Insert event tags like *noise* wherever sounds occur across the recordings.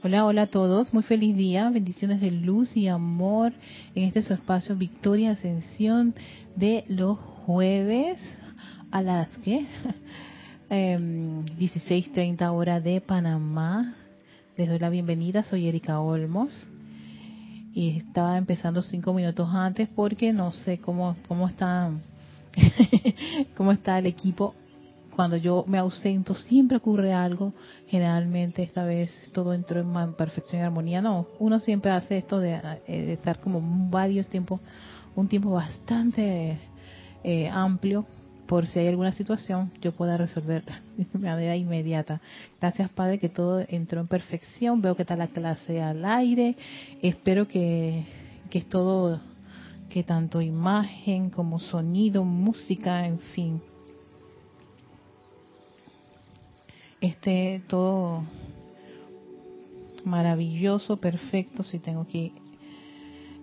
Hola, hola a todos, muy feliz día, bendiciones de luz y amor en este su espacio Victoria Ascensión de los jueves a las que eh, 16.30 hora de Panamá. Les doy la bienvenida, soy Erika Olmos. Y estaba empezando cinco minutos antes porque no sé cómo, cómo está *laughs* cómo está el equipo cuando yo me ausento siempre ocurre algo. Generalmente esta vez todo entró en perfección y armonía. No, uno siempre hace esto de, eh, estar como varios tiempos, un tiempo bastante eh, amplio por si hay alguna situación yo pueda resolver *laughs* de manera inmediata. Gracias Padre que todo entró en perfección. Veo que está la clase al aire. Espero que, que todo, que tanto imagen como sonido, música, en fin, esté todo maravilloso, perfecto. Si tengo aquí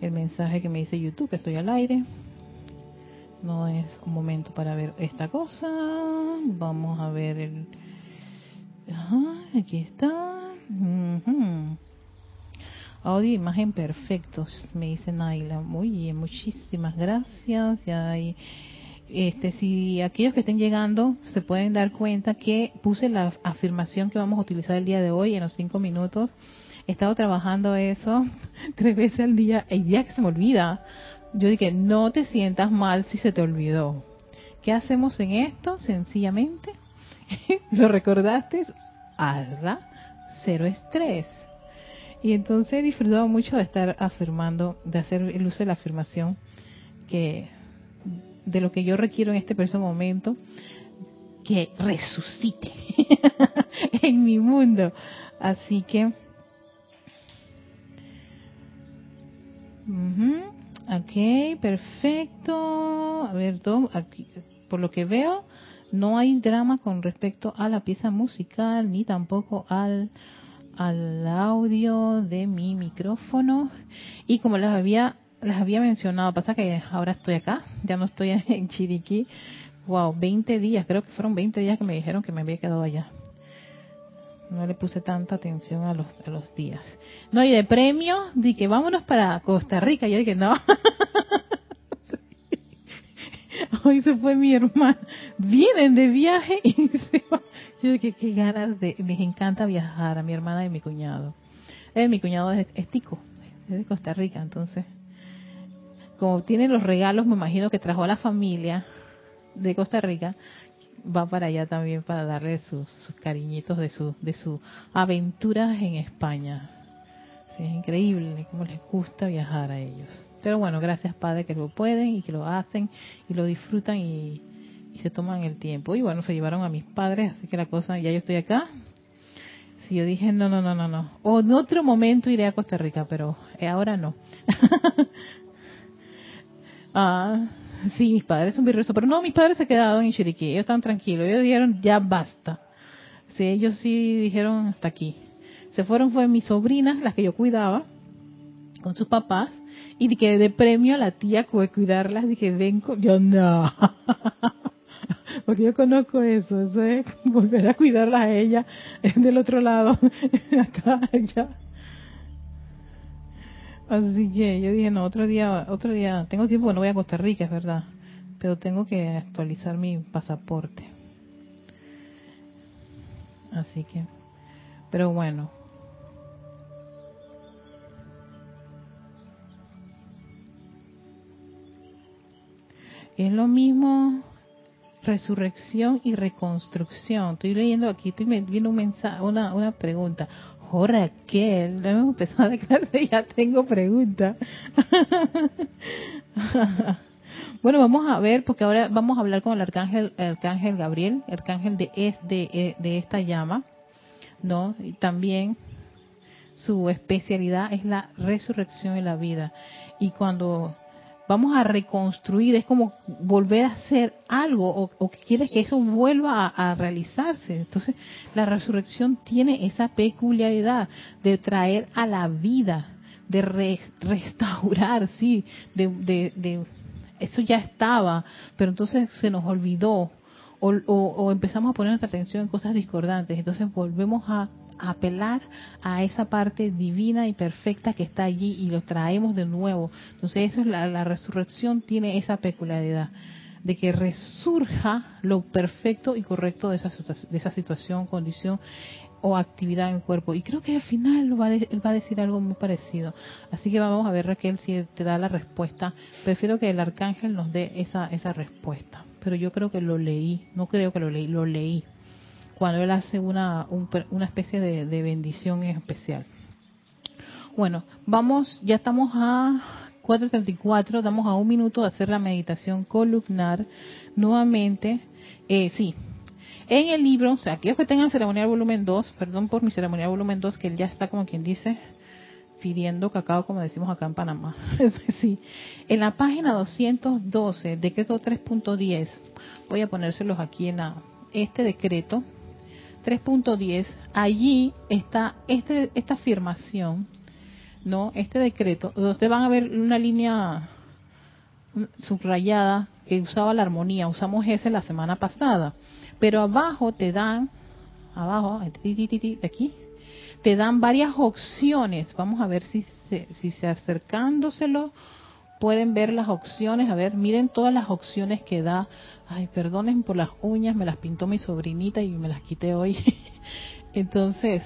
el mensaje que me dice YouTube, que estoy al aire. No es un momento para ver esta cosa. Vamos a ver el... aquí está. Audio e imagen perfectos, me dice Naila. Muy bien, muchísimas gracias. Ya hay este, si aquellos que estén llegando se pueden dar cuenta que puse la afirmación que vamos a utilizar el día de hoy en los cinco minutos. He estado trabajando eso *laughs* tres veces al día, el día que se me olvida. Yo dije, no te sientas mal si se te olvidó. ¿Qué hacemos en esto? Sencillamente, *laughs* lo recordaste, hazla, cero estrés. Y entonces he disfrutado mucho de estar afirmando, de hacer el uso de la afirmación que de lo que yo requiero en este preciso momento, que resucite *laughs* en mi mundo. Así que, ok, perfecto. A ver, aquí, por lo que veo, no hay drama con respecto a la pieza musical ni tampoco al al audio de mi micrófono y como les había les había mencionado, pasa que ahora estoy acá, ya no estoy *laughs* en Chiriquí. Wow, 20 días, creo que fueron 20 días que me dijeron que me había quedado allá. No le puse tanta atención a los, a los días. No, y de premio, di que vámonos para Costa Rica. Yo dije, no. *laughs* Hoy se fue mi hermana. Vienen de viaje y *laughs* se van. Yo dije, qué ganas de. Les encanta viajar a mi hermana y mi cuñado. Eh, mi cuñado es, es tico, es de Costa Rica, entonces como tiene los regalos, me imagino que trajo a la familia de Costa Rica, va para allá también para darle sus, cariñitos de su de sus aventuras en España. es increíble cómo les gusta viajar a ellos. Pero bueno, gracias Padre que lo pueden y que lo hacen y lo disfrutan y, y se toman el tiempo. Y bueno, se llevaron a mis padres, así que la cosa, ya yo estoy acá. Si yo dije, no, no, no, no, no. O en otro momento iré a Costa Rica, pero ahora no. *laughs* Ah, sí, mis padres son virresos, pero no, mis padres se quedaron en Chiriquí, ellos están tranquilos, ellos dijeron, ya basta. Sí, ellos sí dijeron, hasta aquí. Se fueron, fue mis sobrinas, las que yo cuidaba, con sus papás, y que de premio a la tía que cuidarlas, dije, ven, yo no. *laughs* Porque yo conozco eso, eso es *laughs* volver a cuidarlas a ella del otro lado, *laughs* acá, allá. Así que yo dije, no, otro día, otro día, tengo tiempo, no voy a Costa Rica, es verdad, pero tengo que actualizar mi pasaporte. Así que, pero bueno. Es lo mismo resurrección y reconstrucción. Estoy leyendo aquí, estoy viendo un mensaje, una, una pregunta. Oh, Raquel, no hemos empezado la clase *laughs* ya tengo preguntas. *laughs* bueno, vamos a ver, porque ahora vamos a hablar con el arcángel, el arcángel Gabriel, el arcángel de, es, de, de esta llama, ¿no? Y también su especialidad es la resurrección y la vida. Y cuando vamos a reconstruir, es como volver a hacer algo o, o quieres que eso vuelva a, realizarse. Entonces, la resurrección tiene esa peculiaridad de traer a la vida, de restaurar, sí, de, de, eso ya estaba, pero entonces se nos olvidó o, empezamos a poner nuestra atención en cosas discordantes. Entonces volvemos a, apelar a esa parte divina y perfecta que está allí y lo traemos de nuevo. Entonces eso es la, la resurrección tiene esa peculiaridad de que resurja lo perfecto y correcto de esa, de esa situación, condición o actividad en el cuerpo. Y creo que al final va, él va a decir algo muy parecido. Así que vamos a ver, Raquel, si te da la respuesta. Prefiero que el arcángel nos dé esa, esa respuesta. Pero yo creo que lo leí, no creo que lo leí, lo leí. Cuando él hace una, una especie de, de bendición especial. Bueno, vamos, ya estamos a 4.34, damos a un minuto de hacer la meditación columnar. Nuevamente, eh, sí, en el libro, o sea, aquellos que tengan ceremonial volumen 2, perdón por mi ceremonial volumen 2, que él ya está como quien dice, pidiendo cacao, como decimos acá en Panamá. *laughs* sí. En la página 212, decreto 3.10, voy a ponérselos aquí en la, este decreto 3.10, allí está este, esta afirmación, ¿no? Este decreto, donde van a ver una línea subrayada que usaba la armonía, usamos ese la semana pasada. Pero abajo te dan, abajo, aquí, te dan varias opciones. Vamos a ver si se, si se acercándoselo pueden ver las opciones. A ver, miren todas las opciones que da. Ay, perdonen por las uñas, me las pintó mi sobrinita y me las quité hoy. *laughs* Entonces,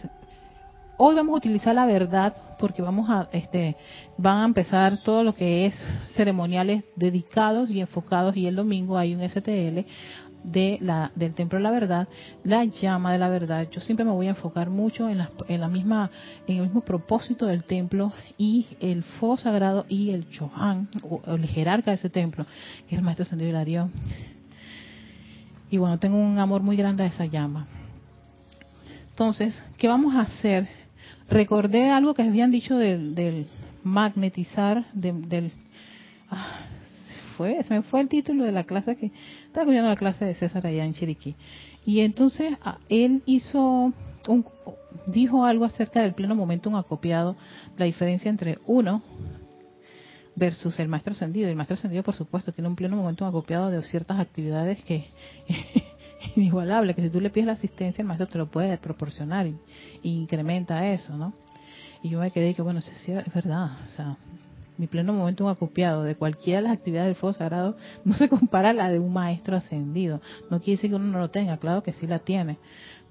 hoy vamos a utilizar la verdad porque vamos a, este, van a empezar todo lo que es ceremoniales dedicados y enfocados y el domingo hay un STL de la, del templo de la verdad, la llama de la verdad. Yo siempre me voy a enfocar mucho en la, en la misma, en el mismo propósito del templo y el fuego sagrado y el Chohan, o el jerarca de ese templo, que es el maestro Sendido Hilarión. Y bueno, tengo un amor muy grande a esa llama. Entonces, ¿qué vamos a hacer? Recordé algo que habían dicho del, del magnetizar, del, ah, se me fue el título de la clase que estaba escuchando la clase de César allá en Chiriquí. Y entonces ah, él hizo un, dijo algo acerca del pleno momento un acopiado, la diferencia entre uno versus el maestro ascendido. El maestro ascendido, por supuesto, tiene un pleno momento acopiado de ciertas actividades que *laughs* *laughs* inigualable, que si tú le pides la asistencia, el maestro te lo puede proporcionar y, incrementa eso, ¿no? Y yo me quedé que, bueno, es, es verdad, o sea, mi pleno momento acopiado de cualquiera de las actividades del fuego sagrado *laughs* no se compara a la de un maestro ascendido. No quiere decir que uno no lo tenga, claro que sí la tiene,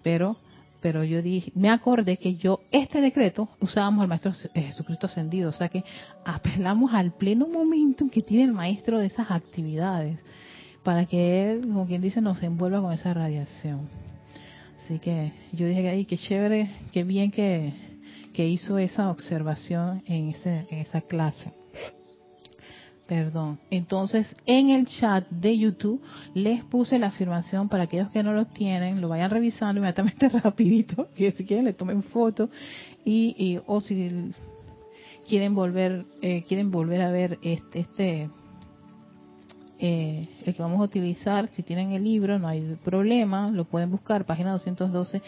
pero pero yo dije, me acordé que yo este decreto usábamos al maestro eh, Jesucristo ascendido, o sea que apelamos al pleno momento que tiene el maestro de esas actividades para que él, como quien dice, nos envuelva con esa radiación. Así que yo dije, ay, qué chévere, qué bien que, que hizo esa observación en, ese, en esa clase. Perdón. Entonces, en el chat de YouTube les puse la afirmación para aquellos que no lo tienen, lo vayan revisando inmediatamente *laughs* rapidito, que si quieren le tomen foto y, o si quieren volver eh, quieren volver a ver este, este eh, el que vamos a utilizar, si tienen el libro, no hay problema, lo pueden buscar, página 212.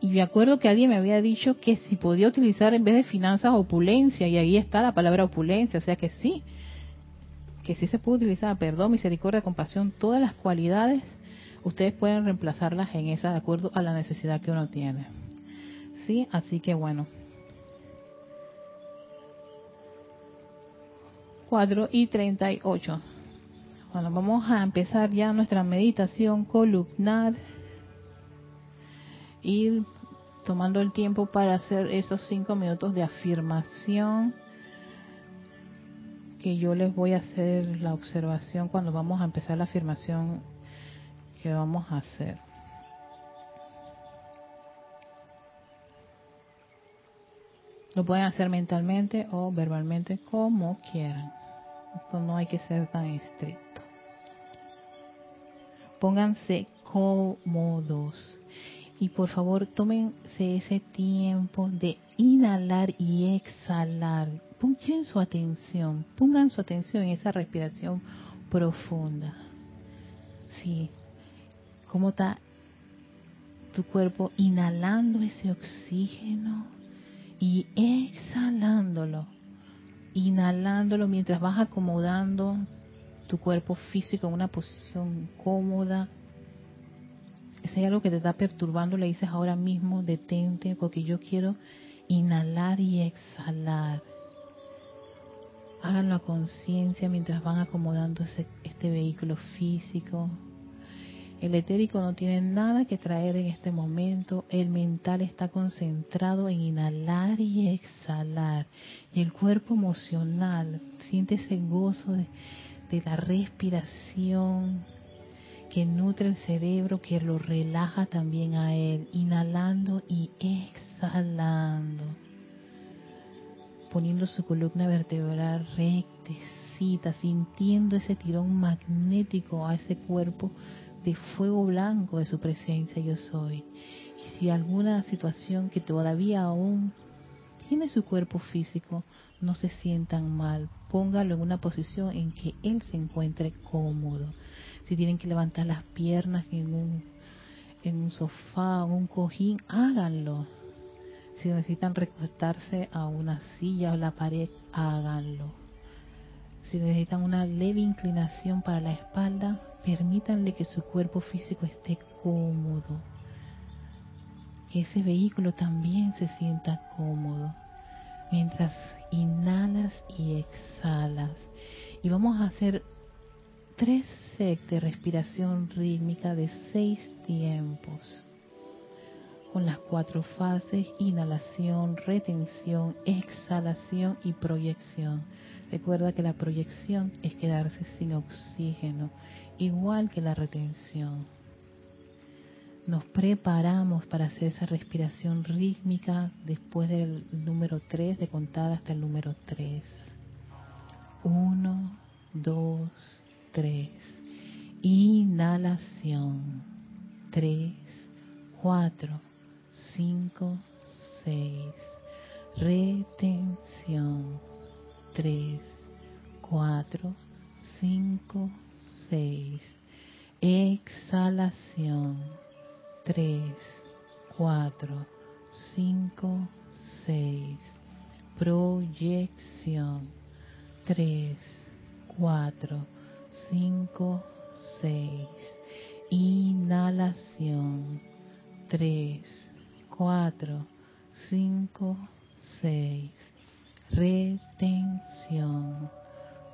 Y me acuerdo que alguien me había dicho que si podía utilizar en vez de finanzas opulencia, y ahí está la palabra opulencia, o sea que sí, que sí se puede utilizar perdón, misericordia, compasión, todas las cualidades, ustedes pueden reemplazarlas en esa de acuerdo a la necesidad que uno tiene. Sí, así que bueno. 4 y 38. Bueno, vamos a empezar ya nuestra meditación columnar. Ir tomando el tiempo para hacer esos cinco minutos de afirmación que yo les voy a hacer la observación cuando vamos a empezar la afirmación que vamos a hacer. Lo pueden hacer mentalmente o verbalmente como quieran. Esto no hay que ser tan estricto. Pónganse cómodos y por favor tómense ese tiempo de inhalar y exhalar pongan su atención, pongan su atención en esa respiración profunda. Sí, cómo está tu cuerpo inhalando ese oxígeno y exhalándolo. Inhalándolo mientras vas acomodando tu cuerpo físico en una posición cómoda. si hay algo que te está perturbando, le dices ahora mismo, detente, porque yo quiero inhalar y exhalar. Hagan la conciencia mientras van acomodando este vehículo físico. El etérico no tiene nada que traer en este momento. El mental está concentrado en inhalar y exhalar. Y el cuerpo emocional siente ese gozo de, de la respiración que nutre el cerebro, que lo relaja también a él, inhalando y exhalando. Poniendo su columna vertebral rectecita, sintiendo ese tirón magnético a ese cuerpo de fuego blanco de su presencia yo soy. Y si alguna situación que todavía aún tiene su cuerpo físico, no se sientan mal, póngalo en una posición en que él se encuentre cómodo. Si tienen que levantar las piernas en un, sofá, en un cojín, háganlo si necesitan recostarse a una silla o la pared, háganlo. Si necesitan una leve inclinación para la espalda, permítanle que su cuerpo físico esté cómodo. Que ese vehículo también se sienta cómodo. Mientras inhalas y exhalas. Y vamos a hacer tres sets de respiración rítmica de seis tiempos con las cuatro fases, inhalación, retención, exhalación y proyección. Recuerda que la proyección es quedarse sin oxígeno, igual que la retención. Nos preparamos para hacer esa respiración rítmica después del número 3, de contar hasta el número 3. 1, 2, 3. Inhalación. 3, 4, 5, 6. Retención. 3, 4, 5, 6. Exhalación. 3, 4, 5, 6. Proyección. 3, 4, 5, 6. Inhalación. 3, 4, 5, 6. Retención.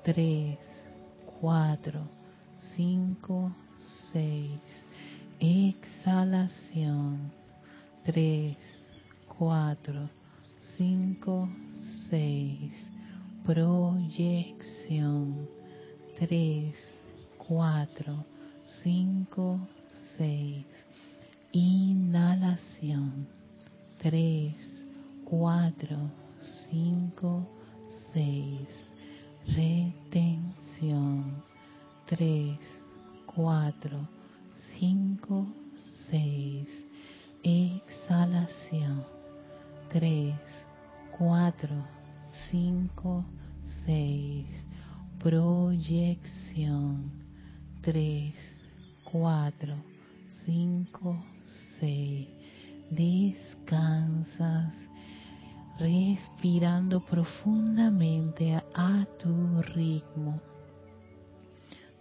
3, 4, 5, 6. Exhalación. 3, 4, 5, 6. Proyección. 3, 4, 5, 6 Inhalación. 3, 4, 5, 6. Retención. 3, 4, 5, 6. Exhalación. 3, 4, 5, 6. Proyección. 3, 4, 5, 6. Descansas respirando profundamente a, tu ritmo,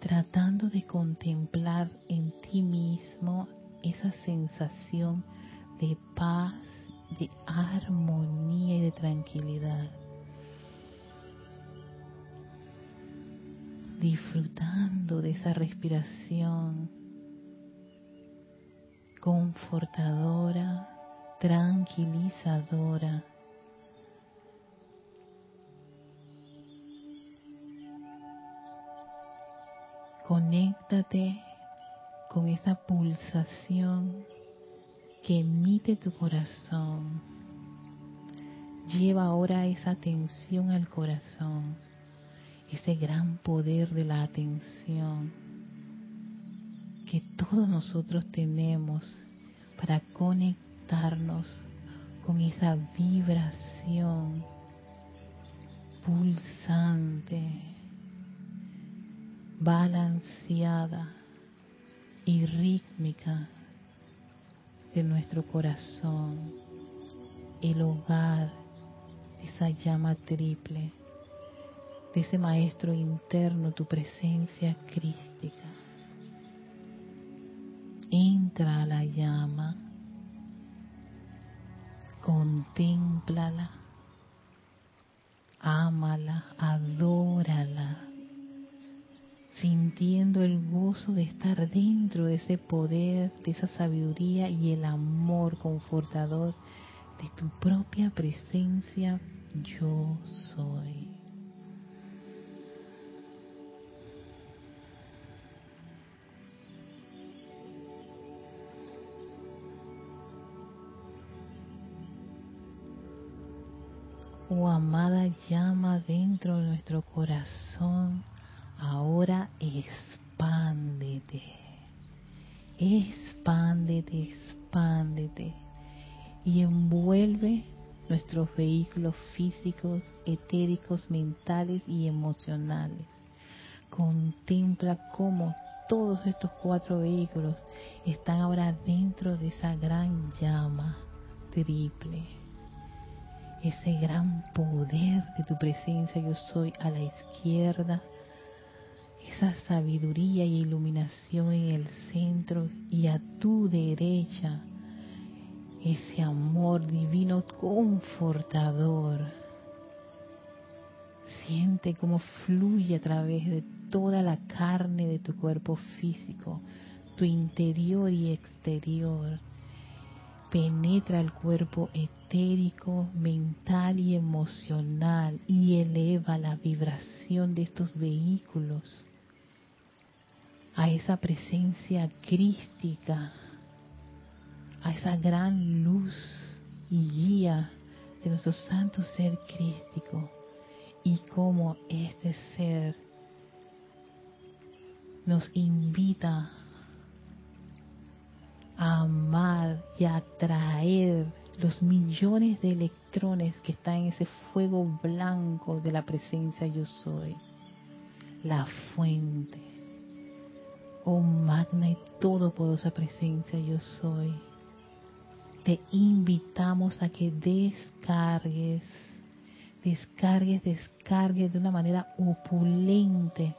tratando de contemplar en ti mismo esa sensación de paz, de armonía y de tranquilidad. Disfrutando de esa respiración confortadora, tranquilizadora. Conéctate con esa pulsación que emite tu corazón. Lleva ahora esa atención al corazón, ese gran poder de la atención que todos nosotros tenemos para conectarnos con esa vibración pulsante, balanceada y rítmica de nuestro corazón, el hogar de esa llama triple, de ese maestro interno, tu presencia crística. Entra a la llama, contémplala, ámala, adórala, sintiendo el gozo de estar dentro de ese poder, de esa sabiduría y el amor confortador de tu propia presencia yo soy. Oh amada llama dentro de nuestro corazón, ahora expándete, expándete, expándete y envuelve nuestros vehículos físicos, etéricos, mentales y emocionales. Contempla cómo todos estos cuatro vehículos están ahora dentro de esa gran llama triple. Ese gran poder de tu presencia yo soy a la izquierda, esa sabiduría y iluminación en el centro y a tu derecha ese amor divino confortador. Siente cómo fluye a través de toda la carne de tu cuerpo físico, tu interior y exterior. Penetra el cuerpo etérico, mental y emocional y eleva la vibración de estos vehículos a esa presencia crística a esa gran luz y guía de nuestro santo ser crístico y cómo este ser nos invita a amar y a atraer los millones de electrones que están en ese fuego blanco de la presencia yo soy, la fuente, oh magna y todopoderosa presencia yo soy. Te invitamos a que descargues, descargues, descargues de una manera opulente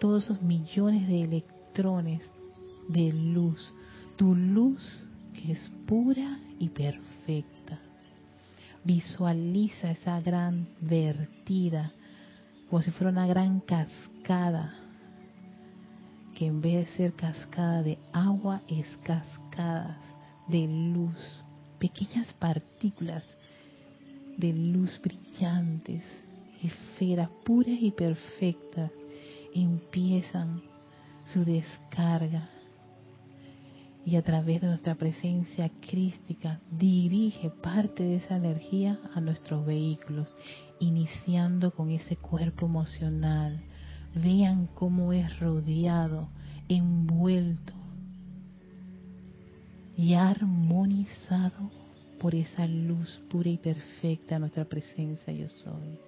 todos esos millones de electrones de luz, tu luz que es pura y perfecta. Visualiza esa gran vertida como si fuera una gran cascada, que en vez de ser cascada de agua es cascada de luz, pequeñas partículas de luz brillantes, esferas puras y perfectas, empiezan su descarga y a través de nuestra presencia crística dirige parte de esa energía a nuestros vehículos, iniciando con ese cuerpo emocional. Vean cómo es rodeado, envuelto y armonizado por esa luz pura y perfecta nuestra presencia yo soy,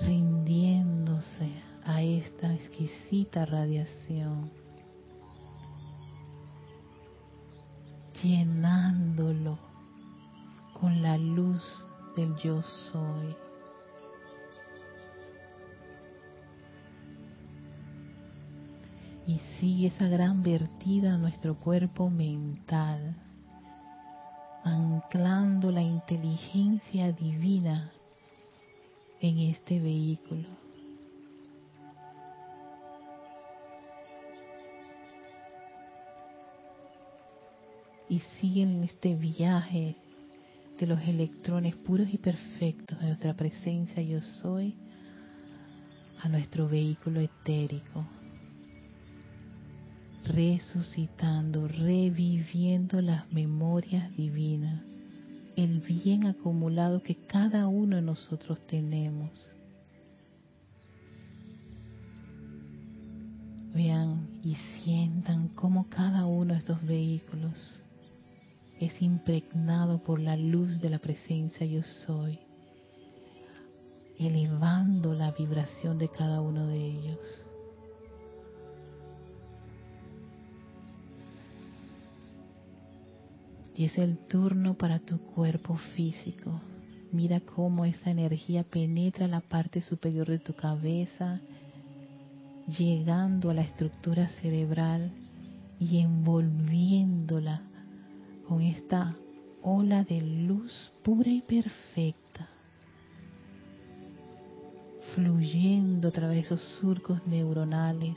rindiéndose a esta exquisita radiación, llenándolo con la luz del yo soy. Y sigue esa gran vertida a nuestro cuerpo mental, anclando la inteligencia divina en este vehículo. Y sigue en este viaje de los electrones puros y perfectos de nuestra presencia yo soy a nuestro vehículo etérico resucitando, reviviendo las memorias divinas, el bien acumulado que cada uno de nosotros tenemos. Vean y sientan cómo cada uno de estos vehículos es impregnado por la luz de la presencia yo soy, elevando la vibración de cada uno de ellos. Y es el turno para tu cuerpo físico. Mira cómo esa energía penetra la parte superior de tu cabeza, llegando a la estructura cerebral y envolviéndola con esta ola de luz pura y perfecta, fluyendo a través de esos surcos neuronales,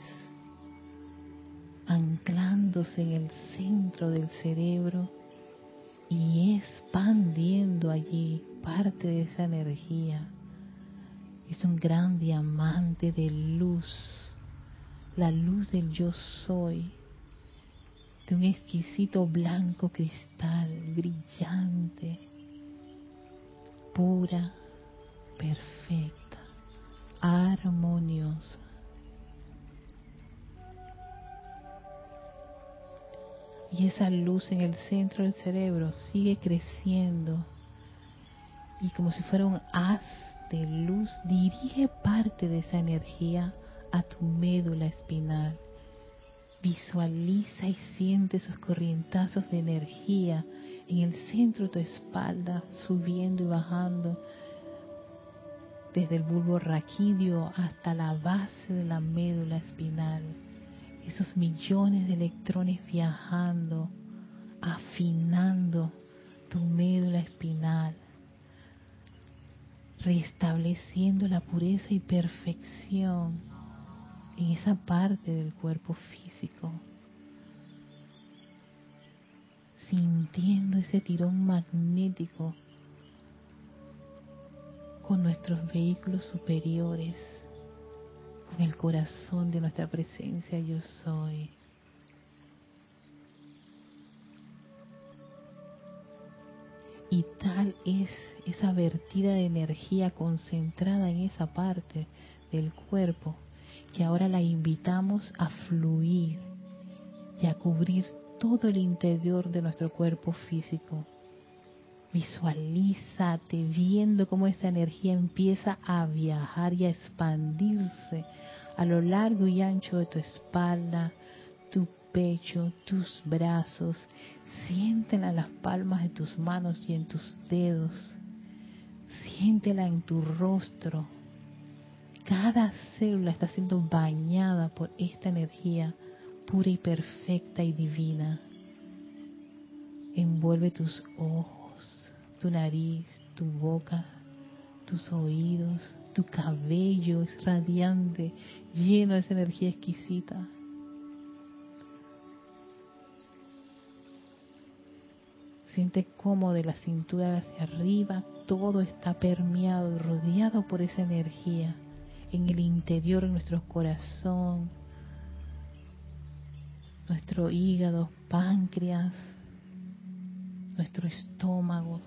anclándose en el centro del cerebro y expandiendo allí parte de esa energía. Es un gran diamante de luz, la luz del yo soy, de un exquisito blanco cristal, brillante, pura, perfecta, armoniosa. Y esa luz en el centro del cerebro sigue creciendo y como si fuera un haz de luz dirige parte de esa energía a tu médula espinal. Visualiza y siente esos corrientazos de energía en el centro de tu espalda, subiendo y bajando desde el bulbo raquídeo hasta la base de la médula espinal esos millones de electrones viajando, afinando tu médula espinal, restableciendo la pureza y perfección en esa parte del cuerpo físico, sintiendo ese tirón magnético con nuestros vehículos superiores con el corazón de nuestra presencia yo soy. Y tal es esa vertida de energía concentrada en esa parte del cuerpo que ahora la invitamos a fluir y a cubrir todo el interior de nuestro cuerpo físico. Visualízate viendo cómo esa energía empieza a viajar y a expandirse a lo largo y ancho de tu espalda, tu pecho, tus brazos. Siéntela en las palmas de tus manos y en tus dedos. Siéntela en tu rostro. Cada célula está siendo bañada por esta energía pura y perfecta y divina. Envuelve tus ojos, tu nariz, tu boca, tus oídos, tu cabello es radiante, lleno de esa energía exquisita. Siente cómo de la cintura hacia arriba todo está permeado y rodeado por esa energía en el interior de nuestro corazón, nuestro hígado, páncreas, nuestro estómago,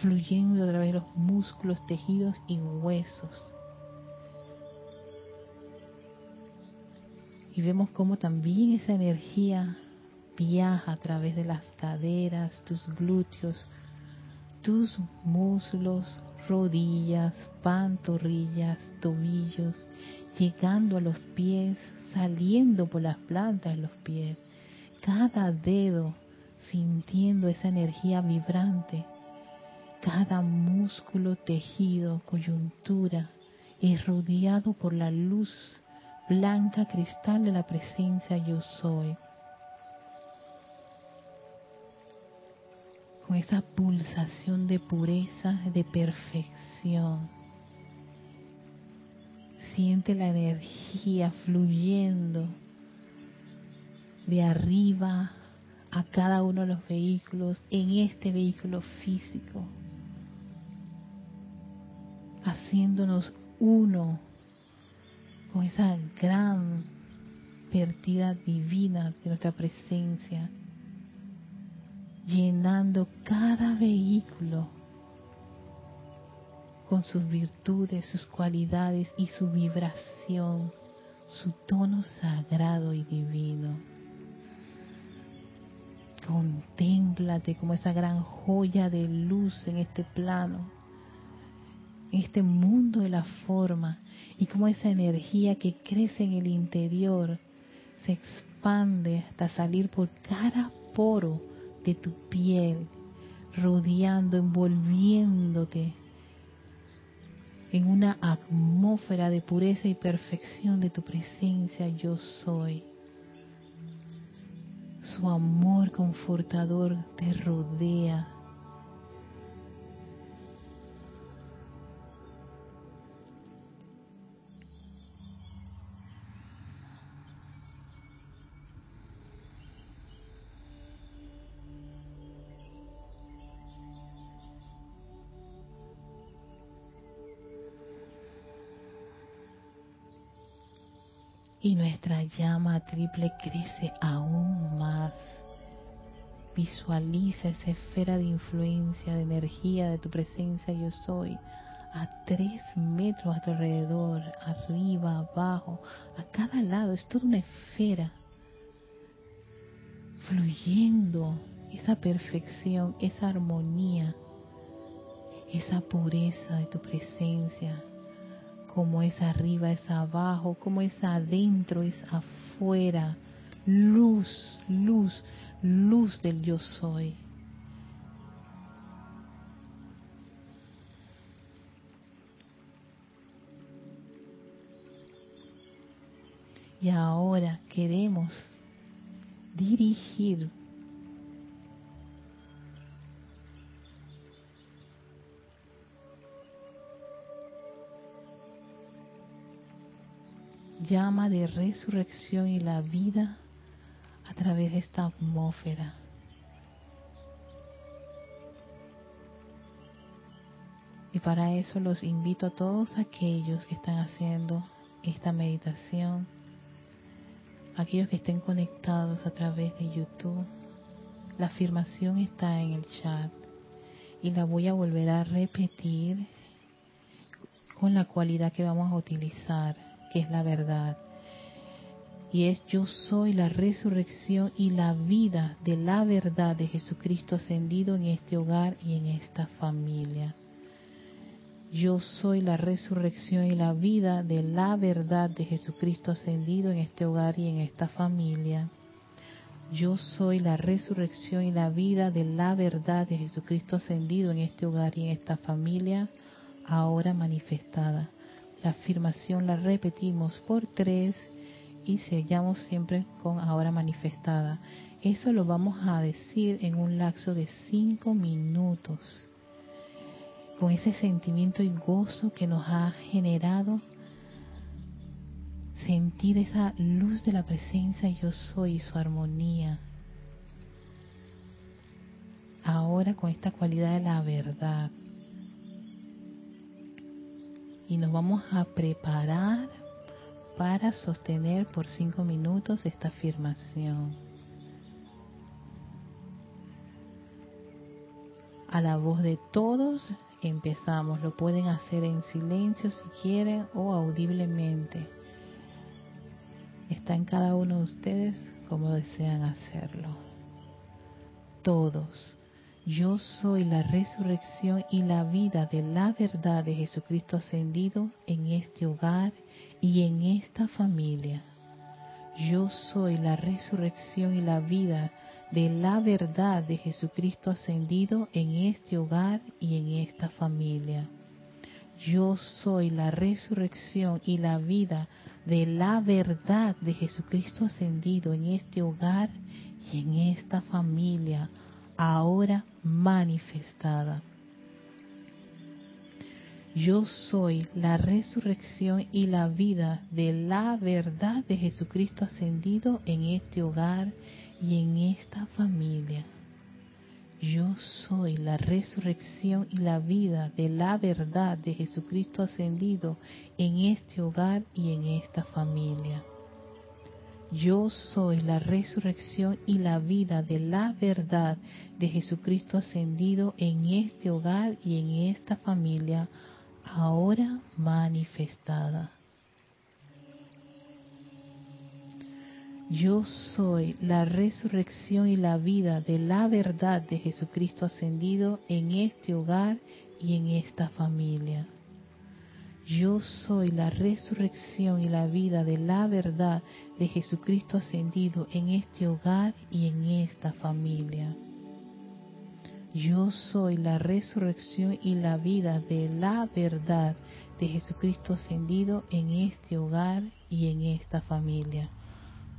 fluyendo a través de los músculos, tejidos y huesos. Y vemos cómo también esa energía viaja a través de las caderas, tus glúteos, tus muslos, rodillas, pantorrillas, tobillos, llegando a los pies, saliendo por las plantas de los pies, cada dedo sintiendo esa energía vibrante cada músculo, tejido, coyuntura es rodeado por la luz blanca cristal de la presencia yo soy. Con esa pulsación de pureza, de perfección. Siente la energía fluyendo de arriba a cada uno de los vehículos en este vehículo físico haciéndonos uno con esa gran vertida divina de nuestra presencia, llenando cada vehículo con sus virtudes, sus cualidades y su vibración, su tono sagrado y divino. Contémplate como esa gran joya de luz en este plano este mundo de la forma y como esa energía que crece en el interior se expande hasta salir por cada poro de tu piel, rodeando, envolviéndote en una atmósfera de pureza y perfección de tu presencia yo soy. Su amor confortador te rodea. Y nuestra llama triple crece aún más. Visualiza esa esfera de influencia, de energía de tu presencia yo soy a tres metros a tu alrededor, arriba, abajo, a cada lado. Es toda una esfera fluyendo esa perfección, esa armonía, esa pureza de tu presencia, como es arriba, es abajo, como es adentro, es afuera. Luz, luz, luz del yo soy. Y ahora queremos dirigir llama de resurrección y la vida a través de esta atmósfera. Y para eso los invito a todos aquellos que están haciendo esta meditación, aquellos que estén conectados a través de YouTube. La afirmación está en el chat y la voy a volver a repetir con la cualidad que vamos a utilizar que es la verdad. Y es yo soy la resurrección y la vida de la verdad de Jesucristo ascendido en este hogar y en esta familia. Yo soy la resurrección y la vida de la verdad de Jesucristo ascendido en este hogar y en esta familia. Yo soy la resurrección y la vida de la verdad de Jesucristo ascendido en este hogar y en esta familia, ahora manifestada. La afirmación la repetimos por tres y sellamos siempre con ahora manifestada. Eso lo vamos a decir en un lapso de cinco minutos, con ese sentimiento y gozo que nos ha generado sentir esa luz de la presencia yo soy y su armonía. Ahora con esta cualidad de la verdad y nos vamos a preparar para sostener por cinco minutos esta afirmación. A la voz de todos empezamos. Lo pueden hacer en silencio si quieren o audiblemente. Está en cada uno de ustedes como desean hacerlo. Todos yo soy la resurrección y la vida de la verdad de Jesucristo ascendido en este hogar y en esta familia. Yo soy la resurrección y la vida de la verdad de Jesucristo ascendido en este hogar y en esta familia. Yo soy la resurrección y la vida de la verdad de Jesucristo ascendido en este hogar y en esta familia ahora manifestada. Yo soy la resurrección y la vida de la verdad de Jesucristo ascendido en este hogar y en esta familia. Yo soy la resurrección y la vida de la verdad de Jesucristo ascendido en este hogar y en esta familia. Yo soy la resurrección y la vida de la verdad de Jesucristo ascendido en este hogar y en esta familia, ahora manifestada. Yo soy la resurrección y la vida de la verdad de Jesucristo ascendido en este hogar y en esta familia. Yo soy la resurrección y la vida de la verdad de Jesucristo ascendido en este hogar y en esta familia. Yo soy la resurrección y la vida de la verdad de Jesucristo ascendido en este hogar y en esta familia,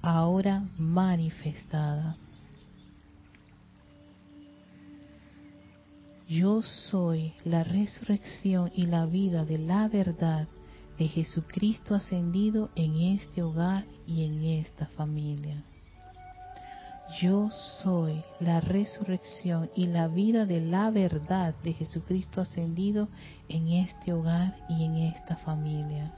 ahora manifestada. Yo soy la resurrección y la vida de la verdad de Jesucristo ascendido en este hogar y en esta familia. Yo soy la resurrección y la vida de la verdad de Jesucristo ascendido en este hogar y en esta familia.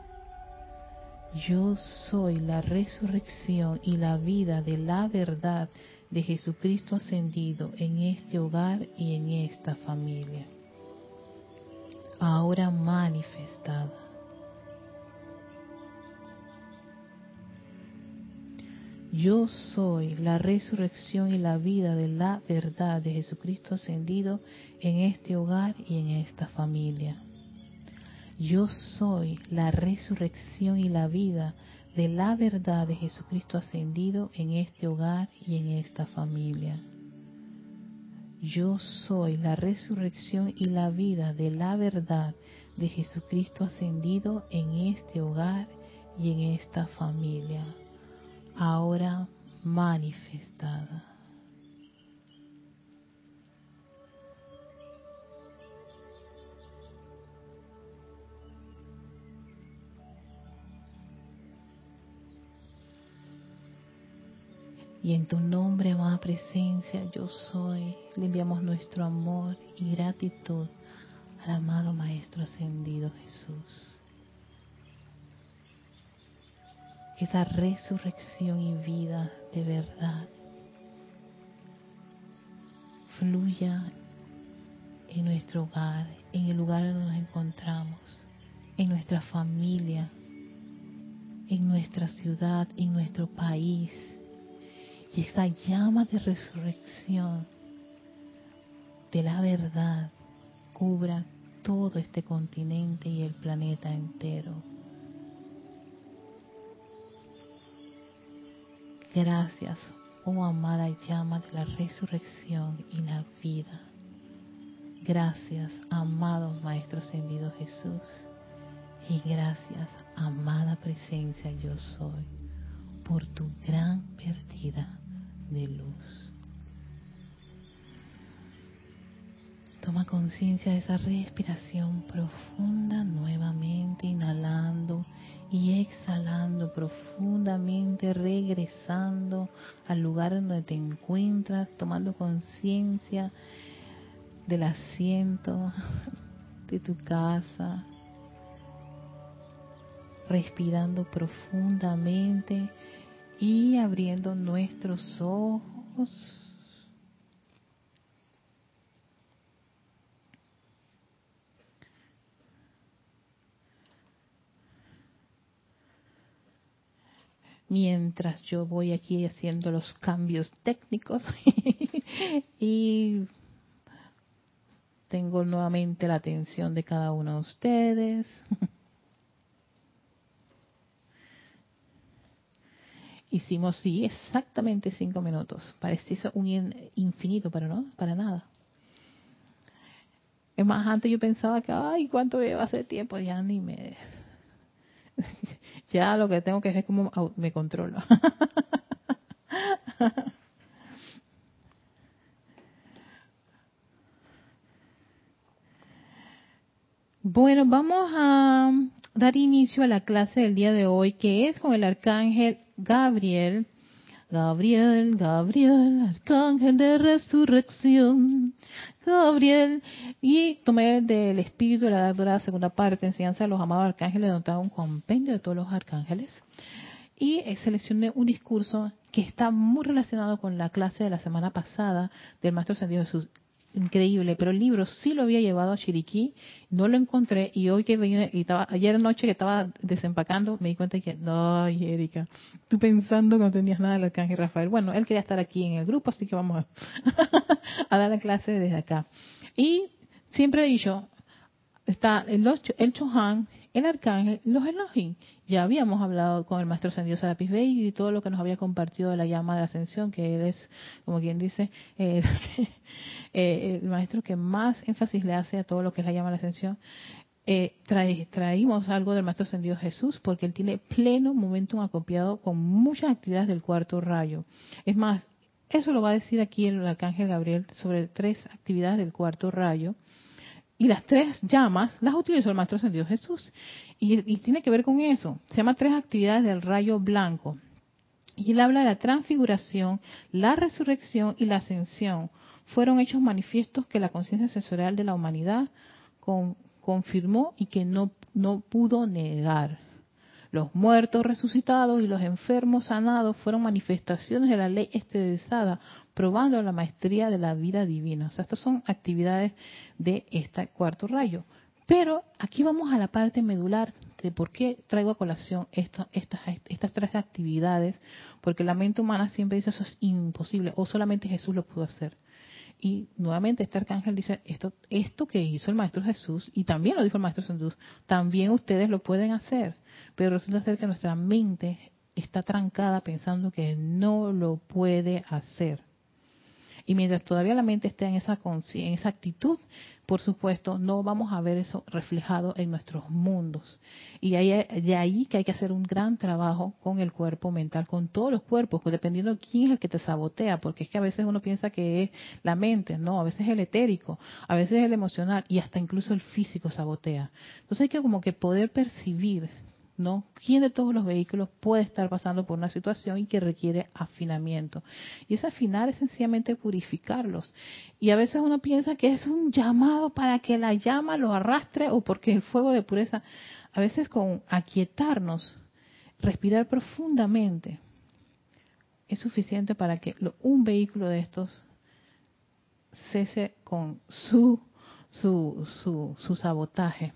Yo soy la resurrección y la vida de la verdad de Jesucristo ascendido en este hogar y en esta familia. Ahora manifestada. Yo soy la resurrección y la vida de la verdad de Jesucristo ascendido en este hogar y en esta familia. Yo soy la resurrección y la vida de la verdad de Jesucristo ascendido en este hogar y en esta familia. Yo soy la resurrección y la vida de la verdad de Jesucristo ascendido en este hogar y en esta familia, ahora manifestada. Y en tu nombre, amada presencia, yo soy, le enviamos nuestro amor y gratitud al amado Maestro Ascendido Jesús. Que esa resurrección y vida de verdad fluya en nuestro hogar, en el lugar donde nos encontramos, en nuestra familia, en nuestra ciudad, en nuestro país y esa llama de resurrección de la verdad cubra todo este continente y el planeta entero. Gracias, oh amada llama de la resurrección y la vida. Gracias, amado Maestro Ascendido Jesús. Y gracias, amada presencia yo soy, por tu gran pérdida de luz. Toma conciencia de esa respiración profunda nuevamente, inhalando y exhalando profundamente, regresando al lugar donde te encuentras, tomando conciencia del asiento *laughs* de tu casa, respirando profundamente y abriendo nuestros ojos. Mientras yo voy aquí haciendo los cambios técnicos *laughs* y tengo nuevamente la atención de cada uno de ustedes. *laughs* Hicimos, sí, exactamente cinco minutos. Parecía un infinito, pero no, para nada. Es más, antes yo pensaba que, ay, ¿cuánto va a hacer tiempo? Ya ni me... *laughs* ya lo que tengo que hacer es como me controlo. *laughs* bueno, vamos a dar inicio a la clase del día de hoy, que es con el arcángel Gabriel, Gabriel, Gabriel, arcángel de resurrección, Gabriel, y tomé del espíritu de la dorada, segunda parte, enseñanza de los amados arcángeles, donde un compendio de todos los arcángeles, y seleccioné un discurso que está muy relacionado con la clase de la semana pasada del Maestro Ascendido Jesús increíble, pero el libro sí lo había llevado a Chiriquí, no lo encontré y hoy que vine, y estaba, ayer noche que estaba desempacando, me di cuenta que, no, Erika, tú pensando que no tenías nada del Arcángel Rafael. Bueno, él quería estar aquí en el grupo, así que vamos *laughs* a, dar la clase desde acá. Y siempre he dicho, está el, el Chohan, el Arcángel, los Elohim. Ya habíamos hablado con el Maestro Ascendido Serapis Bey y todo lo que nos había compartido de la llama de ascensión, que él es, como quien dice, eh, *laughs* eh, el maestro que más énfasis le hace a todo lo que es la llama de ascensión. Eh, traímos algo del Maestro Ascendido Jesús porque él tiene pleno momentum acopiado con muchas actividades del cuarto rayo. Es más, eso lo va a decir aquí el Arcángel Gabriel sobre tres actividades del cuarto rayo Y las tres llamas las utilizó el Maestro Ascendido Jesús. Y, y, tiene que ver con eso. Se llama tres actividades del rayo blanco. Y él habla de la transfiguración, la resurrección y la ascensión. Fueron hechos manifiestos que la conciencia sensorial de la humanidad con, confirmó y que no, no pudo negar. Los muertos resucitados y los enfermos sanados fueron manifestaciones de la ley esterilizada, probando la maestría de la vida divina. O sea, estas son actividades de este cuarto rayo. Pero aquí vamos a la parte medular de por qué traigo a colación estas, estas tres actividades, porque la mente humana siempre dice eso es imposible, o solamente Jesús lo pudo hacer. Y nuevamente este arcángel dice, esto, esto que hizo el Maestro Jesús, y también lo dijo el Maestro Jesús, también ustedes lo pueden hacer. Pero resulta ser que nuestra mente está trancada pensando que no lo puede hacer. Y mientras todavía la mente esté en esa, en esa actitud, por supuesto, no vamos a ver eso reflejado en nuestros mundos. Y ahí, de ahí que hay que hacer un gran trabajo con el cuerpo mental, con todos los cuerpos, pues dependiendo de quién es el que te sabotea, porque es que a veces uno piensa que es la mente, no, a veces es el etérico, a veces es el emocional y hasta incluso el físico sabotea. Entonces hay que como que poder percibir ¿no? ¿Quién de todos los vehículos puede estar pasando por una situación y que requiere afinamiento? Y ese afinar es sencillamente purificarlos. Y a veces uno piensa que es un llamado para que la llama lo arrastre o porque el fuego de pureza, a veces con aquietarnos, respirar profundamente, es suficiente para que un vehículo de estos cese con su, su, su, su sabotaje.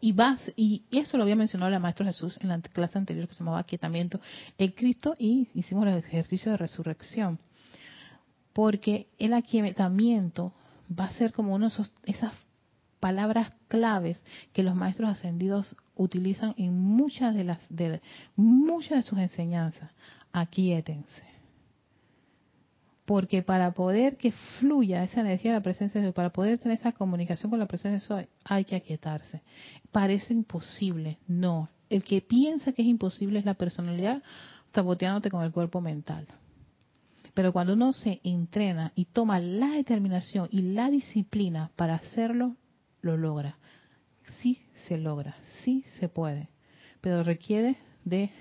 Y, vas, y eso lo había mencionado el Maestro Jesús en la clase anterior que se llamaba aquietamiento el Cristo y hicimos el ejercicio de resurrección. Porque el aquietamiento va a ser como uno de esos, esas palabras claves que los maestros ascendidos utilizan en muchas de las de muchas de sus enseñanzas. Aquietense porque para poder que fluya esa energía de la presencia de Dios, para poder tener esa comunicación con la presencia de Dios, hay que aquietarse. Parece imposible, no. El que piensa que es imposible es la personalidad saboteándote con el cuerpo mental. Pero cuando uno se entrena y toma la determinación y la disciplina para hacerlo, lo logra. Sí se logra, sí se puede, pero requiere de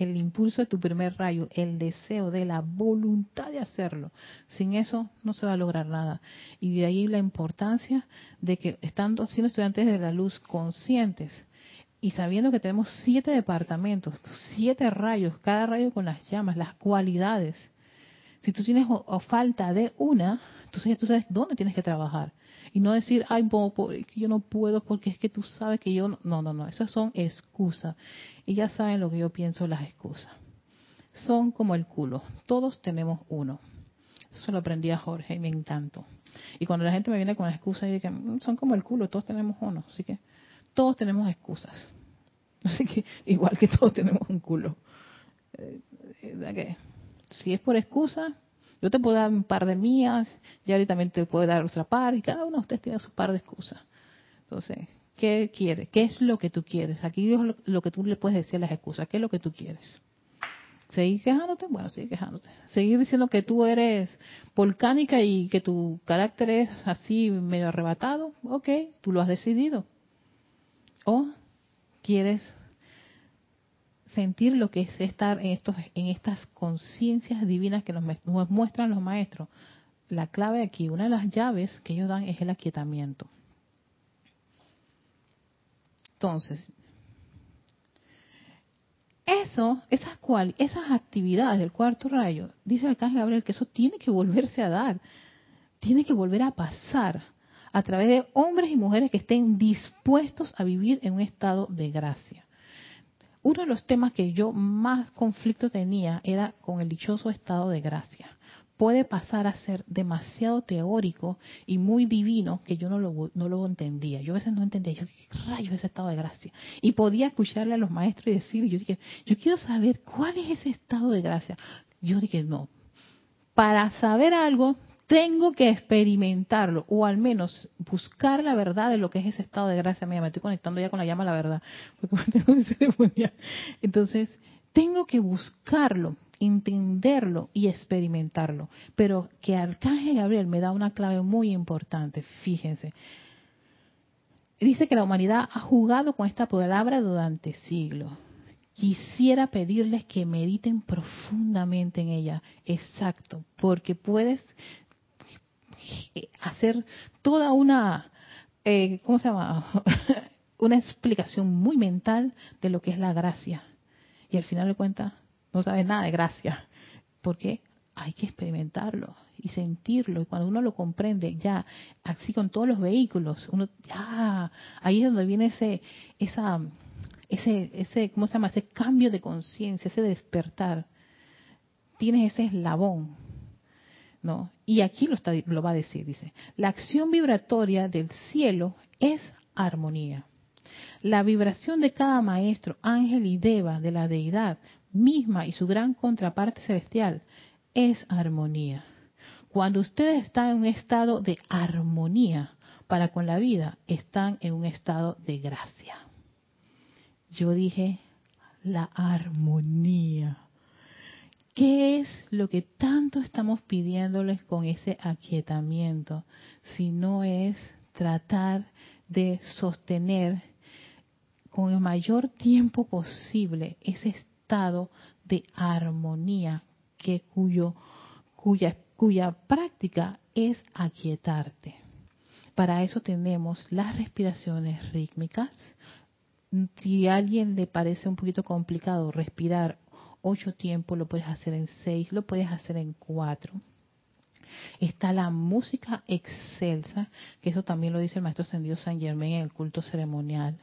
el impulso de tu primer rayo, el deseo de la voluntad de hacerlo. Sin eso no se va a lograr nada. Y de ahí la importancia de que estando siendo estudiantes de la luz conscientes y sabiendo que tenemos siete departamentos, siete rayos, cada rayo con las llamas, las cualidades. Si tú tienes o, falta de una, entonces ya tú sabes dónde tienes que trabajar y no decir, ay, yo no puedo porque es que tú sabes que yo no. No, no, no, esas son excusas. Y ya saben lo que yo pienso las excusas. Son como el culo. Todos tenemos uno. Eso se lo aprendí a Jorge y me encantó. Y cuando la gente me viene con excusas, y dice, mm, son como el culo, todos tenemos uno. Así que todos tenemos excusas. *laughs* Así que igual que todos tenemos un culo. Eh, eh, si es por excusa, yo te puedo dar un par de mías, y también te puede dar otra par, y cada uno de ustedes tiene su par de excusas. Entonces, ¿qué quiere? ¿Qué es lo que tú quieres? Aquí es lo, que tú le puedes decir las excusas. ¿Qué es lo que tú quieres? ¿Seguir quejándote? Bueno, sigue quejándote. Seguir diciendo que tú eres volcánica y que tu carácter es así medio arrebatado. Ok, tú lo has decidido. O quieres sentir lo que es estar en estos en estas conciencias divinas que nos, muestran los maestros. La clave aquí, una de las llaves que ellos dan es el aquietamiento. Entonces, eso, esas cual, esas actividades del cuarto rayo, dice el arcángel Gabriel que eso tiene que volverse a dar, tiene que volver a pasar a través de hombres y mujeres que estén dispuestos a vivir en un estado de gracia uno de los temas que yo más conflicto tenía era con el dichoso estado de gracia. Puede pasar a ser demasiado teórico y muy divino que yo no lo, no lo entendía. Yo a veces no entendía, yo qué rayos ese estado de gracia. Y podía escucharle a los maestros y decir, yo dije, yo quiero saber cuál es ese estado de gracia. Yo dije, no, para saber algo tengo que experimentarlo o al menos buscar la verdad de lo que es ese estado de gracia. Mira, me estoy conectando ya con la llama la verdad. Entonces, tengo que buscarlo, entenderlo y experimentarlo. Pero que Arcángel Gabriel me da una clave muy importante, fíjense. dice que la humanidad ha jugado con esta palabra durante siglos. Quisiera pedirles que mediten profundamente en ella. Exacto, porque puedes hacer toda una, eh, ¿cómo se llama? *laughs* una explicación muy mental de lo que es la gracia. Y al final de cuentas, no sabes nada de gracia. porque Hay que experimentarlo y sentirlo. Y cuando uno lo comprende, ya, así con todos los vehículos, uno, ya, ahí es donde viene ese, esa, ese, ese, ¿cómo se llama? Ese cambio de conciencia, ese despertar. Tienes ese eslabón, ¿no? Y aquí lo, lo va a decir, dice, la acción vibratoria del cielo es armonía. La vibración de cada maestro, ángel y deva de la deidad misma y su gran contraparte celestial es armonía. Cuando ustedes están en un estado de armonía para con la vida, están en un estado de gracia. Yo dije, la armonía. ¿Qué es lo que tanto estamos pidiéndoles con ese aquietamiento? Si no es tratar de sostener con el mayor tiempo posible ese estado de armonía que cuya práctica es aquietarte. Para eso tenemos las respiraciones rítmicas. Si a alguien le parece un poquito complicado respirar ocho tiempos, lo puedes hacer en seis, lo puedes hacer en cuatro. Está la música excelsa, que eso también lo dice el maestro Sendido San Germán en el culto ceremonial.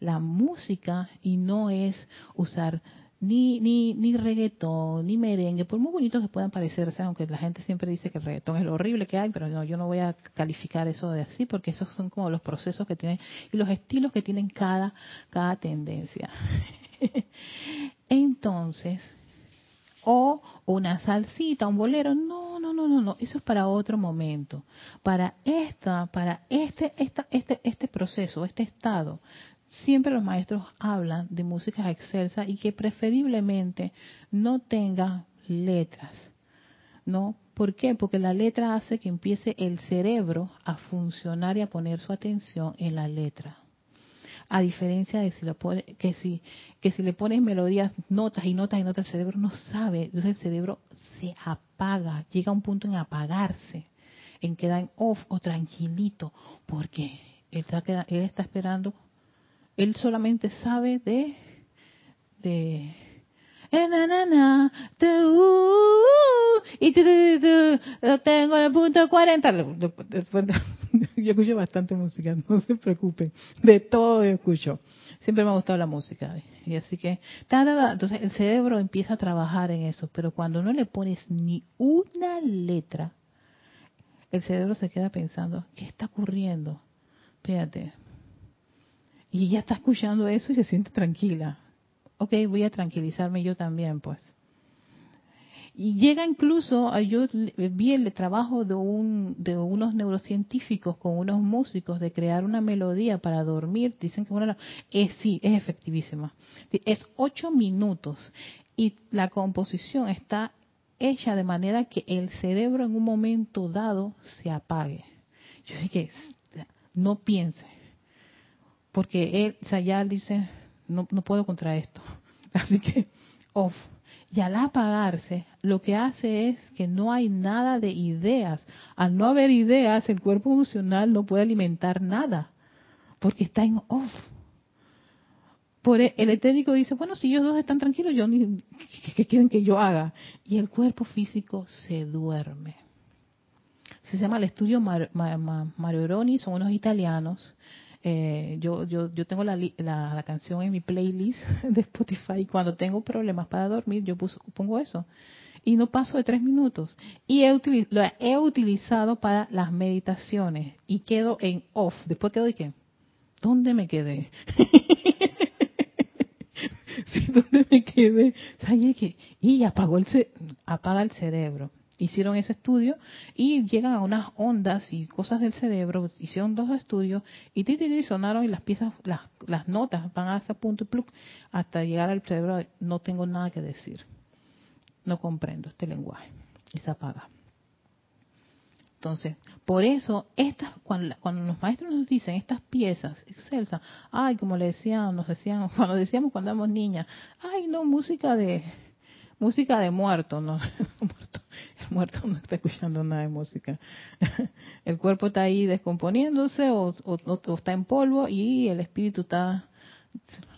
La música, y no es usar ni, ni, ni reggaetón, ni merengue, por muy bonitos que puedan parecerse, aunque la gente siempre dice que el reggaetón es lo horrible que hay, pero no, yo no voy a calificar eso de así, porque esos son como los procesos que tienen y los estilos que tienen cada, cada tendencia. *laughs* Entonces, o una salsita, un bolero, no, no, no, no, no, eso es para otro momento. Para esta, para este, esta, este, este proceso, este estado, siempre los maestros hablan de música excelsa y que preferiblemente no tenga letras. ¿No? ¿Por qué? Porque la letra hace que empiece el cerebro a funcionar y a poner su atención en la letra. A diferencia de si pone, que si que si le pones melodías, notas y notas y notas, el cerebro no sabe, entonces el cerebro se apaga, llega a un punto en apagarse, en quedar en off o tranquilito, porque él está, él está esperando. Él solamente sabe de de y tengo el punto 40 *laughs* yo escucho bastante música *laughs* no se preocupen. De todo yo escucho. Siempre me ha gustado la música. Y así que entonces el cerebro empieza a trabajar en eso. Pero cuando no le pones ni una letra el cerebro se queda pensando qué está ocurriendo fíjate y ella está escuchando eso y se siente tranquila. Ok, voy a tranquilizarme yo también, pues. Y llega incluso, yo vi el trabajo de, un, de unos neurocientíficos con unos músicos de crear una melodía para dormir. Dicen que una, es, sí, es efectivísima. Es ocho minutos y la composición está hecha de manera que el cerebro en un momento dado se apague. Yo dije, no piense, porque él, Sayal dice, no, no puedo contra esto. *laughs* Así que, off. Y al apagarse, lo que hace es que no hay nada de ideas. Al no haber ideas, el cuerpo emocional no puede alimentar nada, porque está en off. Por e, el etérico dice, bueno, si ellos dos están tranquilos, yo ni, ¿qué, quieren que yo haga? Y el cuerpo físico se duerme. Se llama el estudio Mar, Marioroni, son unos italianos eh, yo, yo, yo tengo la, la, canción en mi playlist *laughs* de Spotify y cuando tengo problemas para dormir yo pongo eso. Y no paso de tres minutos. Y he lo he utilizado para las meditaciones y quedo en off. Después quedo y qué? ¿Dónde me quedé? *laughs* sí, ¿dónde me quedé? y apagó el, apaga el cerebro hicieron ese estudio y llegan a unas ondas y cosas del cerebro, hicieron dos estudios y ti, sonaron y las piezas, las, las notas van a ese punto y hasta llegar al cerebro, no tengo nada que decir, no comprendo este lenguaje y se apaga. Entonces, por eso, estas, cuando, cuando los maestros nos dicen estas piezas excelsas, ay, como le decían, nos decían, *laughs* cuando decíamos cuando éramos niñas, ay, no, música de, música de muerto, no, *laughs* el muerto no está escuchando nada de música. *laughs* El cuerpo está ahí descomponiéndose o, está en polvo y el espíritu está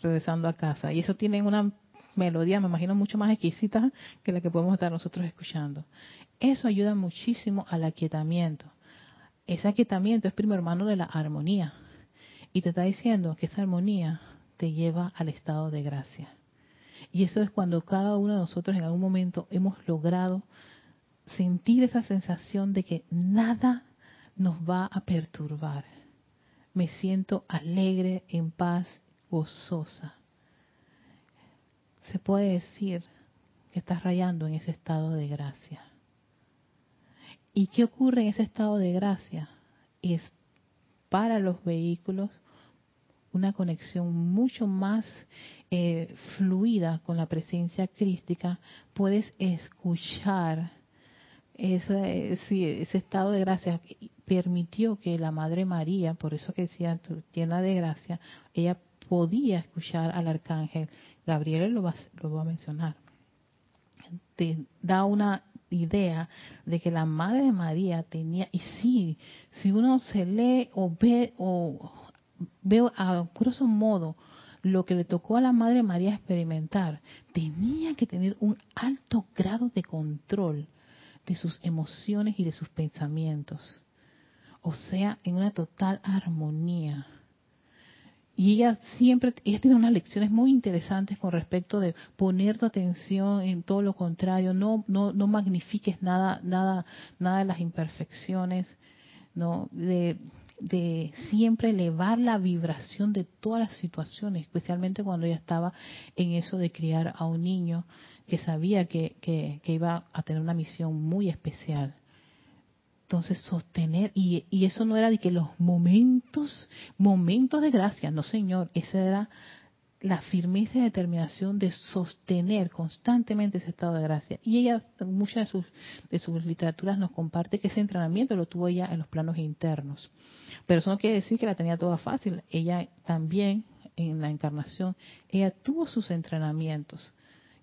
regresando a casa. Y eso tiene una melodía, me imagino, mucho más exquisita que la que podemos estar nosotros escuchando. Eso ayuda muchísimo al aquietamiento. Ese aquietamiento es primo hermano de la armonía. Y te está diciendo que esa armonía te lleva al estado de gracia. Y eso es cuando cada uno de nosotros en algún momento hemos logrado sentir esa sensación de que nada nos va a perturbar. Me siento alegre, en paz, gozosa. Se puede decir que estás rayando en ese estado de gracia. ¿Y qué ocurre en ese estado de gracia? Es para los vehículos una conexión mucho más eh, fluida con la presencia crística. Puedes escuchar ese, ese estado de gracia permitió que la Madre María, por eso que decía llena de gracia, ella podía escuchar al arcángel. Gabriel lo va, lo va a mencionar. Te da una idea de que la Madre María tenía, y sí, si uno se lee o ve o ve a grosso modo lo que le tocó a la Madre María experimentar, tenía que tener un alto grado de control de sus emociones y de sus pensamientos. O sea, en una total armonía. Y ella siempre, ella tiene unas lecciones muy interesantes con respecto de poner tu atención en todo lo contrario, no, no, no magnifiques nada, nada, nada de las imperfecciones, no, de, de siempre elevar la vibración de todas las situaciones, especialmente cuando ella estaba en eso de criar a un niño que sabía que, que, que iba a tener una misión muy especial. Entonces sostener, y, y, eso no era de que los momentos, momentos de gracia, no señor, esa era la firmeza y determinación de sostener constantemente ese estado de gracia. Y ella, muchas de sus, de sus literaturas nos comparte que ese entrenamiento lo tuvo ella en los planos internos. Pero eso no quiere decir que la tenía toda fácil. Ella también, en la encarnación, ella tuvo sus entrenamientos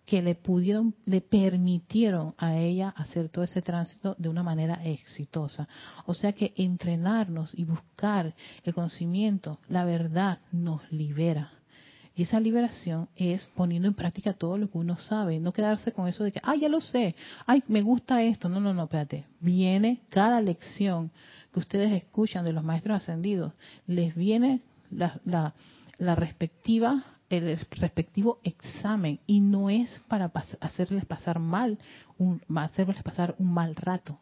que le pudieron, le permitieron a ella hacer todo ese tránsito de una manera exitosa. O sea que entrenarnos y buscar el conocimiento, la verdad, nos libera. Y esa liberación es poniendo en práctica todo lo que uno sabe, no quedarse con eso de que, ay, ya lo sé, ay, me gusta esto. No, no, no, espérate. Viene cada lección que ustedes escuchan de los maestros ascendidos, les viene la, la, la respectiva el respectivo examen y no es para hacerles pasar mal, un, hacerles pasar un mal rato.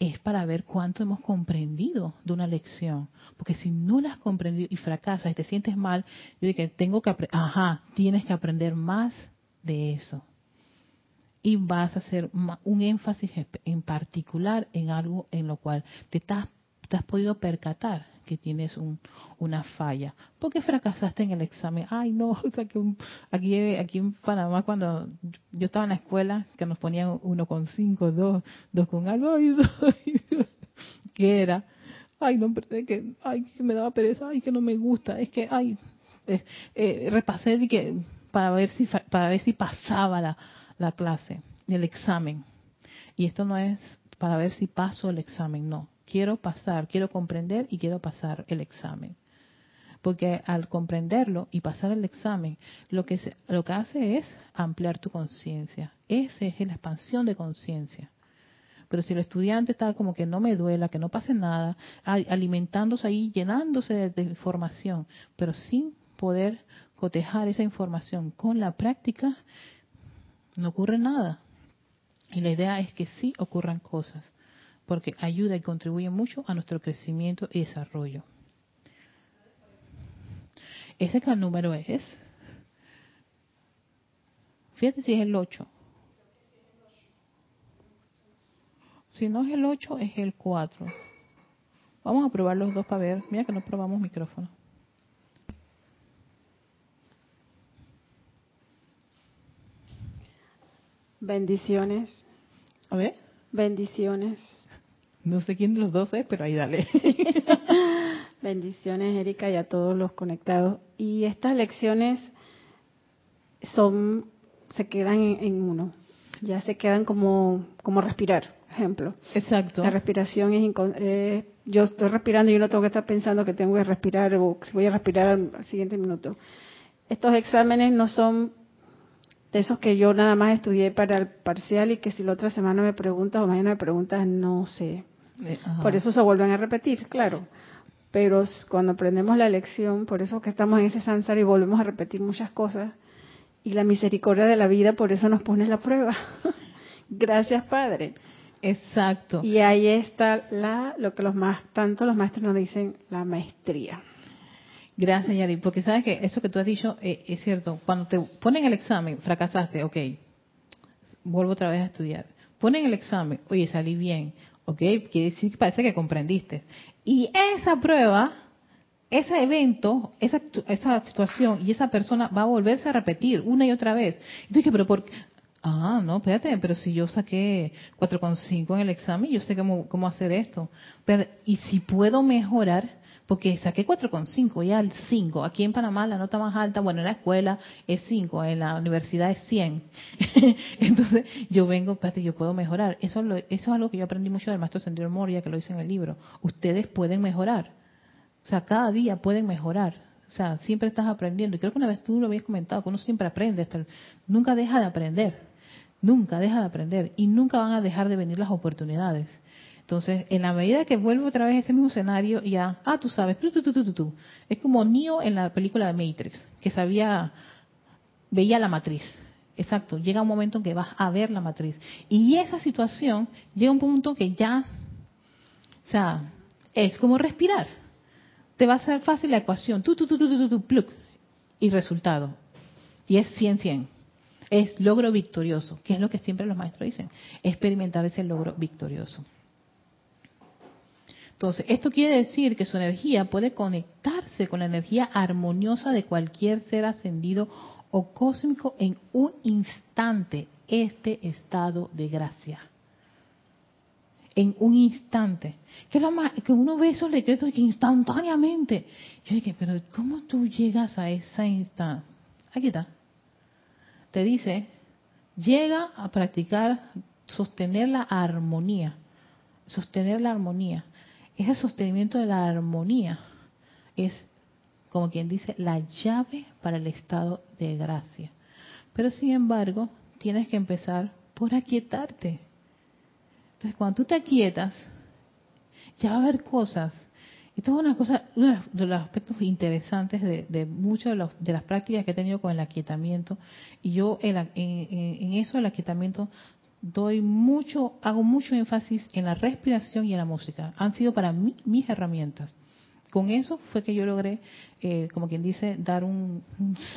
Es para ver cuánto hemos comprendido de una lección. Porque si no la has comprendido y fracasas y te sientes mal, yo digo tengo que ajá, tienes que aprender más de eso. Y vas a hacer un énfasis en particular en algo en lo cual te, te has podido percatar que tienes un, una falla. porque fracasaste en el examen? Ay, no, *laughs* o sea, que aquí, aquí en Panamá cuando yo estaba en la escuela, que nos ponían uno con cinco, dos, dos con algo, ay, *laughs* ¿qué era? Ay, no, que, ay, que me daba pereza, ay, que no me gusta, es que, ay, eh, repasé de que, para ver si para ver si pasaba la, la clase, el examen. Y esto no es para ver si paso el examen, no quiero pasar, quiero comprender y quiero pasar el examen. Porque al comprenderlo y pasar el examen, lo que, lo que hace es ampliar tu conciencia. Esa es la expansión de conciencia. Pero si el estudiante está como que no me duela, que no pase nada, alimentándose ahí, llenándose de información, pero sin poder cotejar esa información con la práctica, no ocurre nada. Y la idea es que sí ocurran cosas porque ayuda y contribuye mucho a nuestro crecimiento y desarrollo. Ese que el número es. Fíjate si es el 8. Si no es el 8, es el 4. Vamos a probar los dos para ver. Mira que no probamos micrófono. Bendiciones. A ver. Bendiciones. No sé quién de los dos es, pero ahí dale. *laughs* Bendiciones, Erika, y a todos los conectados. Y estas lecciones son, se quedan en, uno. Ya se quedan como, como respirar, ejemplo. Exacto. La respiración es, eh, yo estoy respirando y yo no tengo que estar pensando que tengo que respirar o si voy a respirar al siguiente minuto. Estos exámenes no son de esos que yo nada más estudié para el parcial y que si la otra semana me preguntas o mañana me preguntas, no sé. Eh, por eso se vuelven a repetir, claro. Pero cuando aprendemos la lección, por eso que estamos en ese sansar y volvemos a repetir muchas cosas, y la misericordia de la vida por eso nos pone la prueba. *laughs* Gracias, Padre. Exacto. Y ahí está la, lo que los más, tanto los maestros nos dicen, la maestría. Gracias, Yari, porque sabes que eso que tú has dicho eh, es cierto. Cuando te ponen el examen, fracasaste, ok, vuelvo otra vez a estudiar. Ponen el examen, oye, salí bien, ok, quiere decir que parece que comprendiste. Y esa prueba, ese evento, esa, esa situación y esa persona va a volverse a repetir una y otra vez. Y tú dices, pero ¿por qué? Ah, no, espérate, pero si yo saqué 4,5 en el examen, yo sé cómo, cómo hacer esto. Pero, y si puedo mejorar, porque saqué 4,5, ya el 5. Aquí en Panamá la nota más alta, bueno, en la escuela es 5, en la universidad es 100. *laughs* Entonces yo vengo, espérate, yo puedo mejorar. Eso, eso es algo que yo aprendí mucho del maestro Sendero Moria, que lo dice en el libro. Ustedes pueden mejorar. O sea, cada día pueden mejorar. O sea, siempre estás aprendiendo. Y creo que una vez tú lo habías comentado, que uno siempre aprende. nunca deja de aprender. Nunca deja de aprender. Y nunca van a dejar de venir las oportunidades. Entonces, en la medida que vuelvo otra vez a ese mismo escenario, ya, ah, tú sabes, es como Neo en la película de Matrix, que sabía, veía la matriz. Exacto, llega un momento en que vas a ver la matriz. Y esa situación llega a un punto que ya, o sea, es como respirar. Te va a ser fácil la ecuación, tu, tu, tu, tu, tu, pluk, y resultado. Y es 100-100. Es logro victorioso, que es lo que siempre los maestros dicen, experimentar ese logro victorioso. Entonces, esto quiere decir que su energía puede conectarse con la energía armoniosa de cualquier ser ascendido o cósmico en un instante, este estado de gracia. En un instante. Que, lo más, que uno ve esos decretos que instantáneamente. Yo dije, pero ¿cómo tú llegas a esa instante? Aquí está. Te dice, llega a practicar, sostener la armonía. Sostener la armonía ese sostenimiento de la armonía es, como quien dice, la llave para el estado de gracia. Pero sin embargo, tienes que empezar por aquietarte. Entonces, cuando tú te aquietas, ya va a haber cosas. Esto es una cosa, uno de los aspectos interesantes de, muchas de, las prácticas que he tenido con el aquietamiento. Y yo en, en eso del aquietamiento doy mucho, hago mucho énfasis en la respiración y en la música. Han sido para mí mis herramientas. Con eso fue que yo logré, eh, como quien dice, dar un,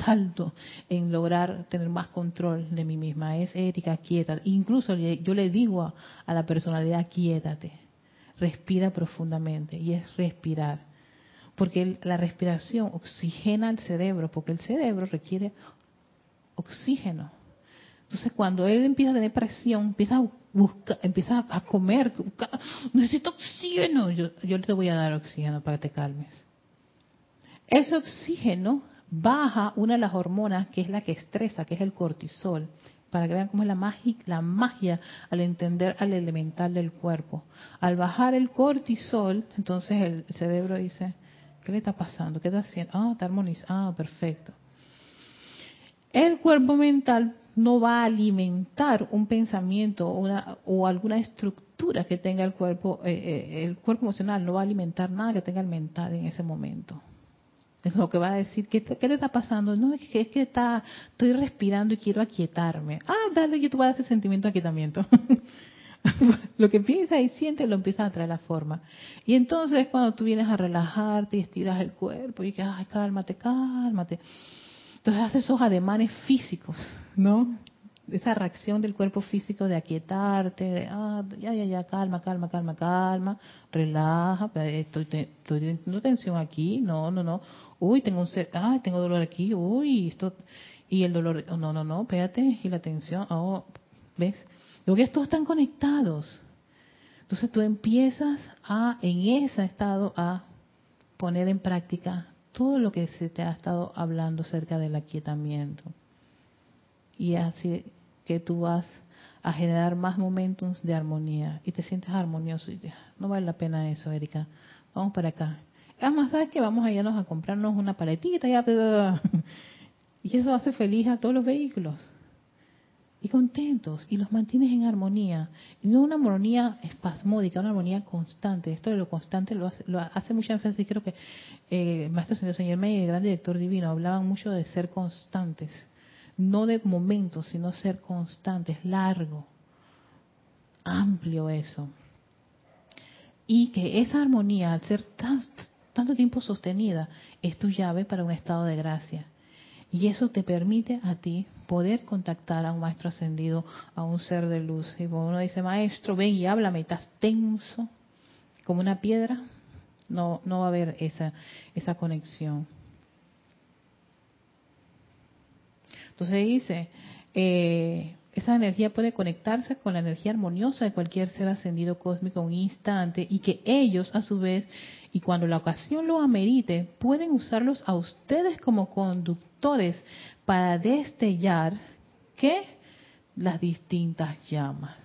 salto en lograr tener más control de mí misma. Es ética, quieta. Incluso yo le digo a, a la personalidad, quiétate, respira profundamente. Y es respirar. Porque la respiración oxigena el cerebro, porque el cerebro requiere oxígeno entonces, cuando él empieza a tener presión, empieza a buscar, empieza a comer, necesito oxígeno, yo, yo te voy a dar oxígeno para que te calmes. Ese oxígeno baja una de las hormonas que es la que estresa, que es el cortisol, para que vean cómo es la magia, la magia al entender al elemental del cuerpo. Al bajar el cortisol, entonces el cerebro dice, ¿qué le está pasando? ¿Qué está haciendo? Ah, está armonizado, ah, perfecto. El cuerpo mental no va a alimentar un pensamiento una, o alguna estructura que tenga el cuerpo, eh, eh, el cuerpo emocional no va a alimentar nada que tenga el mental en ese momento. Es lo que va a decir, ¿qué, qué le está pasando? No, es que, es que está, estoy respirando y quiero aquietarme. Ah, dale, yo te voy a dar ese sentimiento de aquietamiento. *laughs* lo que piensa y siente lo empieza a traer la forma. Y entonces cuando tú vienes a relajarte y estiras el cuerpo y que, ay, cálmate, cálmate entonces hace esos ademanes físicos, ¿no? Esa reacción del cuerpo físico de aquietarte, de, ah, ya, ya, ya, calma, calma, calma, calma, relaja, estoy, teniendo tensión aquí, no, no, no, uy, tengo un, ah, tengo dolor aquí, uy, esto, y el dolor, no, no, no, espérate, y la tensión, oh, ¿ves? Luego que están conectados. Entonces tú empiezas a, en ese estado, a poner en práctica todo lo que se te ha estado hablando acerca del aquietamiento. Y así que tú vas a generar más momentos de armonía y te sientes armonioso. Y no vale la pena eso, Erika. Vamos para acá. Además, ¿sabes que Vamos a irnos a comprarnos una paletita. *laughs* Y eso hace feliz a todos los vehículos. Y contentos. Y los mantienes en armonía. No una armonía espasmódica, una armonía constante. Esto de lo constante lo hace, lo hace mucha énfasis. Creo que eh, Maestro Señor Señor el gran director divino hablaban mucho de ser constantes no de momentos, sino ser constantes, largo, amplio eso. Y que esa armonía, al ser tanto tiempo sostenida, es tu llave para un estado de gracia. Y eso te permite a ti poder contactar a un maestro ascendido, a un ser de luz. Y cuando uno dice, maestro, ven y háblame, estás tenso como una piedra, no, no va a haber esa, esa conexión. Entonces dice, eh, esa energía puede conectarse con la energía armoniosa de cualquier ser ascendido cósmico un instante y que ellos a su vez, y cuando la ocasión lo amerite, pueden usarlos a ustedes como conductores para destellar que las distintas llamas.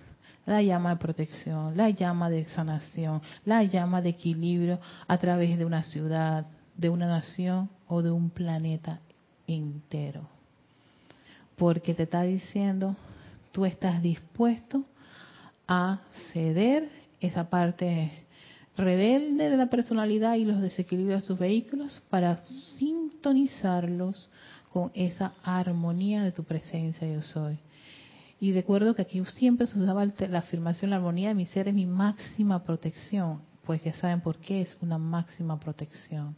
La llama de protección, la llama de sanación, la llama de equilibrio a través de una ciudad, de una nación o de un planeta entero porque te está diciendo, tú estás dispuesto a ceder esa parte rebelde de la personalidad y los desequilibrios de sus vehículos para sintonizarlos con esa armonía de tu presencia yo soy. Y recuerdo que aquí siempre se usaba la afirmación, la armonía de mi ser es mi máxima protección, pues ya saben por qué es una máxima protección.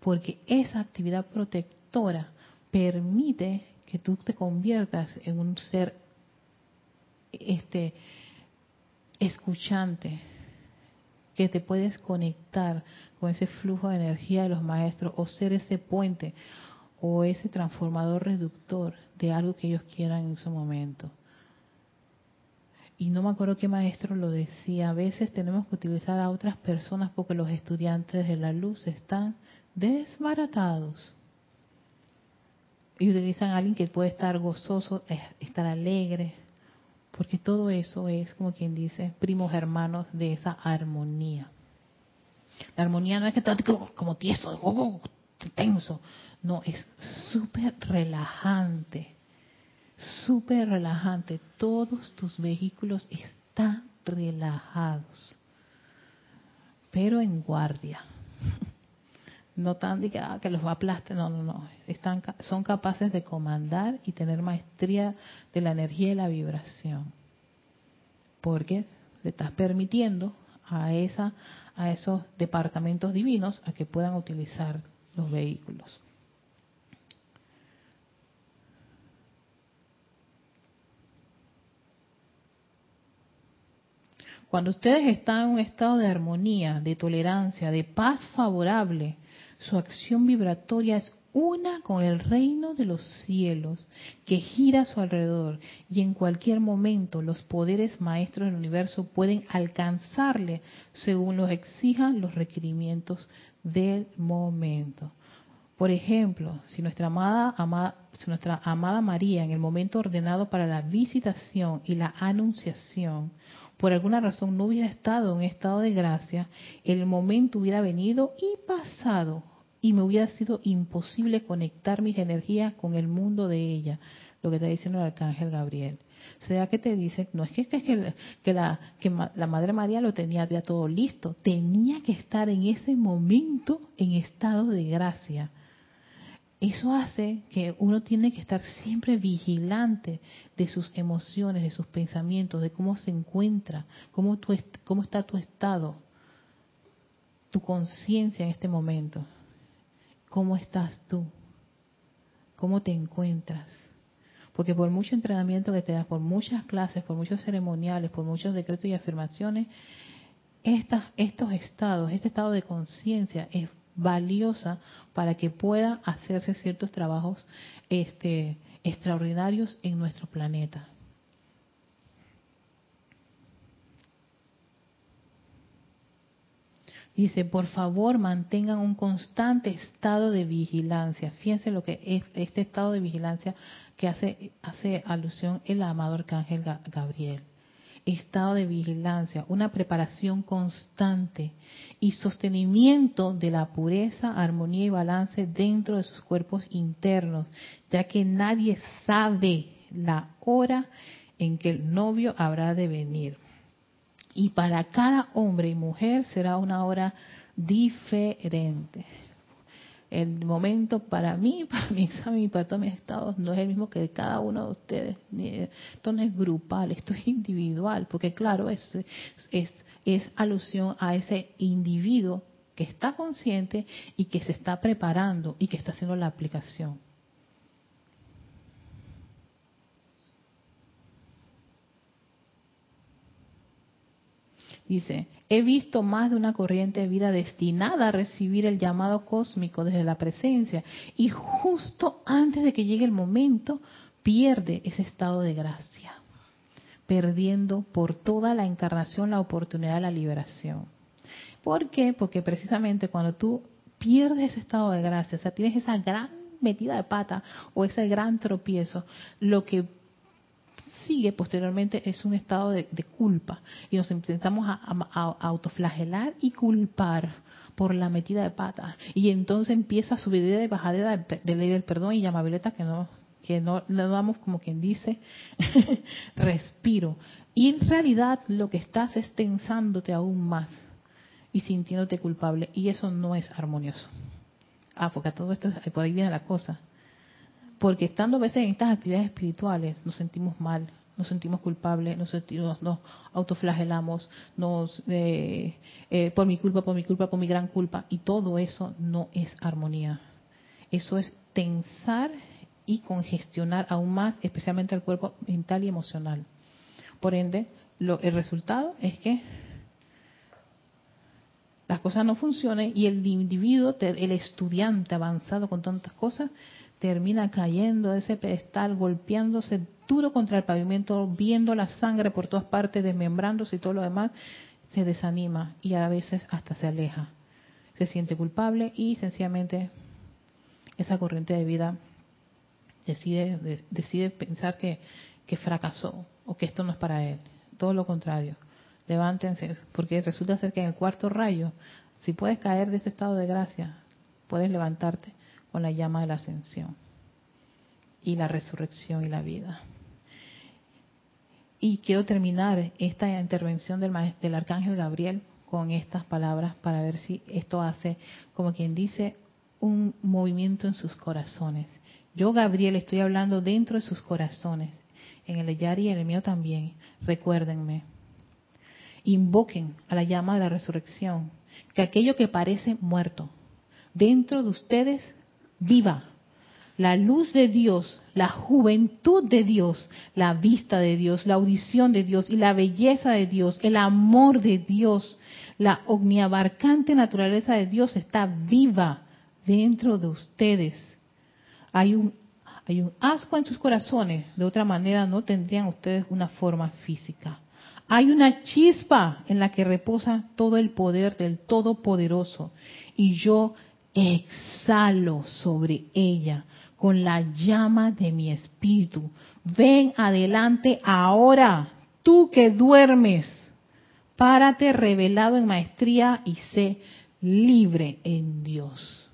Porque esa actividad protectora permite que tú te conviertas en un ser este escuchante que te puedes conectar con ese flujo de energía de los maestros o ser ese puente o ese transformador reductor de algo que ellos quieran en su momento. Y no me acuerdo qué maestro lo decía, a veces tenemos que utilizar a otras personas porque los estudiantes de la luz están desbaratados y utilizan a alguien que puede estar gozoso, eh, estar alegre, porque todo eso es, como quien dice, primos hermanos de esa armonía. La armonía no es que esté como tieso, oh, oh, tenso, no, es súper relajante, súper relajante. Todos tus vehículos están relajados, pero en guardia. *laughs* No tan que, ah, que los va a aplastar, no, no, no, están, son capaces de comandar y tener maestría de la energía y la vibración, porque le estás permitiendo a esa, a esos departamentos divinos a que puedan utilizar los vehículos. Cuando ustedes están en un estado de armonía, de tolerancia, de paz favorable, su acción vibratoria es una con el reino de los cielos que gira a su alrededor y en cualquier momento los poderes maestros del universo pueden alcanzarle según los exijan los requerimientos del momento. Por ejemplo, si nuestra amada, si nuestra amada María en el momento ordenado para la visitación y la anunciación por alguna razón no hubiera estado en estado de gracia, el momento hubiera venido y pasado y me hubiera sido imposible conectar mis energías con el mundo de ella, lo que está diciendo el arcángel Gabriel. O sea que te dice, no es que, que, que, la, que la Madre María lo tenía ya todo listo, tenía que estar en ese momento en estado de gracia. Eso hace que uno tiene que estar siempre vigilante de sus emociones, de sus pensamientos, de cómo se encuentra, cómo, tu, cómo está tu estado, tu conciencia en este momento. ¿Cómo estás tú? ¿Cómo te encuentras? Porque por mucho entrenamiento que te das, por muchas clases, por muchos ceremoniales, por muchos decretos y afirmaciones, estas, estos estados, este estado de conciencia es valiosa para que pueda hacerse ciertos trabajos este, extraordinarios en nuestro planeta. Dice, por favor, mantengan un constante estado de vigilancia. Fíjense lo que es este estado de vigilancia que hace, hace alusión el amado arcángel Gabriel. Estado de vigilancia, una preparación constante y sostenimiento de la pureza, armonía y balance dentro de sus cuerpos internos, ya que nadie sabe la hora en que el novio habrá de venir. Y para cada hombre y mujer será una hora diferente. El momento para mí, *laughs* para mi examen y para todos mis estados no es el mismo que cada uno de ustedes. Esto no es grupal, esto es individual, porque claro, es, es, es alusión a ese individuo que está consciente y que se está preparando y que está haciendo la aplicación. Dice, he visto más de una corriente de vida destinada a recibir el llamado cósmico desde la presencia y justo antes de que llegue el momento pierde ese estado de gracia, perdiendo por toda la encarnación la oportunidad de la liberación. ¿Por qué? Porque precisamente cuando tú pierdes ese estado de gracia, o sea, tienes esa gran metida de pata o ese gran tropiezo, lo que sigue posteriormente es un estado de, culpa. Y nos empezamos a, autoflagelar y culpar por la metida de pata. Y entonces empieza su vida de bajadera de, ley del perdón y llamabilidad que no que no le damos como quien dice *laughs* respiro. Y en realidad lo que estás es tensándote aún más y sintiéndote culpable. Y eso no es armonioso. Ah porque a todo esto por ahí viene la cosa. Porque estando a veces en estas actividades espirituales nos sentimos mal, nos sentimos culpables, nos, sentimos, nos autoflagelamos, nos eh, eh, por mi culpa, por mi culpa, por mi gran culpa, y todo eso no es armonía. Eso es tensar y congestionar aún más, especialmente el cuerpo mental y emocional. Por ende, lo, el resultado es que las cosas no funcionen y el individuo, el estudiante avanzado con tantas cosas, termina cayendo de ese pedestal, golpeándose duro contra el pavimento, viendo la sangre por todas partes, desmembrándose y todo lo demás, se desanima y a veces hasta se aleja. Se siente culpable y sencillamente esa corriente de vida decide, decide pensar que, que fracasó o que esto no es para él. Todo lo contrario. Levántense, porque resulta ser que en el cuarto rayo, si puedes caer de ese estado de gracia, puedes levantarte con la llama de la ascensión y la resurrección y la vida. Y quiero terminar esta intervención del, del arcángel Gabriel con estas palabras para ver si esto hace, como quien dice, un movimiento en sus corazones. Yo, Gabriel, estoy hablando dentro de sus corazones, en el de y en el mío también. Recuérdenme. Invoquen a la llama de la resurrección, que aquello que parece muerto, dentro de ustedes viva. La luz de Dios, la juventud de Dios, la vista de Dios, la audición de Dios y la belleza de Dios, el amor de Dios, la omniabarcante naturaleza de Dios está viva dentro de ustedes. Hay un, hay un asco en sus corazones, de otra manera no tendrían ustedes una forma física. Hay una chispa en la que reposa todo el poder del Todopoderoso. Y yo exhalo sobre ella con la llama de mi espíritu. Ven adelante ahora, tú que duermes, párate revelado en maestría y sé libre en Dios.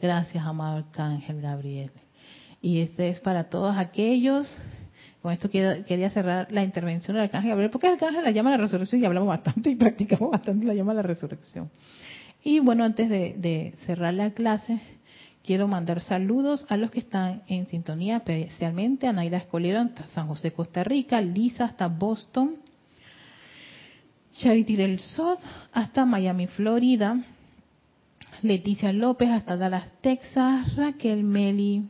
Gracias, amado Arcángel Gabriel. Y este es para todos aquellos, con esto quería cerrar la intervención del Arcángel Gabriel, porque el Arcángel la llama la resurrección y hablamos bastante y practicamos bastante la llama a la resurrección. Y bueno, antes de, cerrar la clase, quiero mandar saludos a los que están en sintonía, especialmente a Naira Escolero hasta San José, Costa Rica, Lisa hasta Boston, Charity del Sod hasta Miami, Florida, Leticia López hasta Dallas, Texas, Raquel Meli,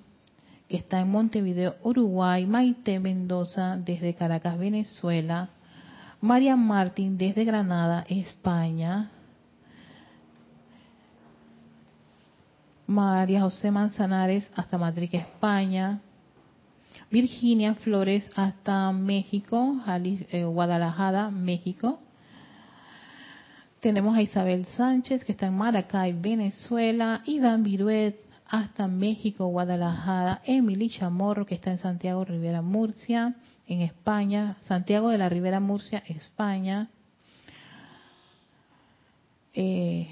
que está en Montevideo, Uruguay, Maite Mendoza desde Caracas, Venezuela, María Martín desde Granada, España, María José Manzanares hasta Madrid, España, Virginia Flores hasta México, eh, Guadalajara, México, Tenemos a Isabel Sánchez, que está en Maracay, Venezuela. Iván Viruet, hasta México, Guadalajara. Emily Chamorro, que está en Santiago Rivera Murcia, en España. Santiago de la Rivera Murcia, España. Eh,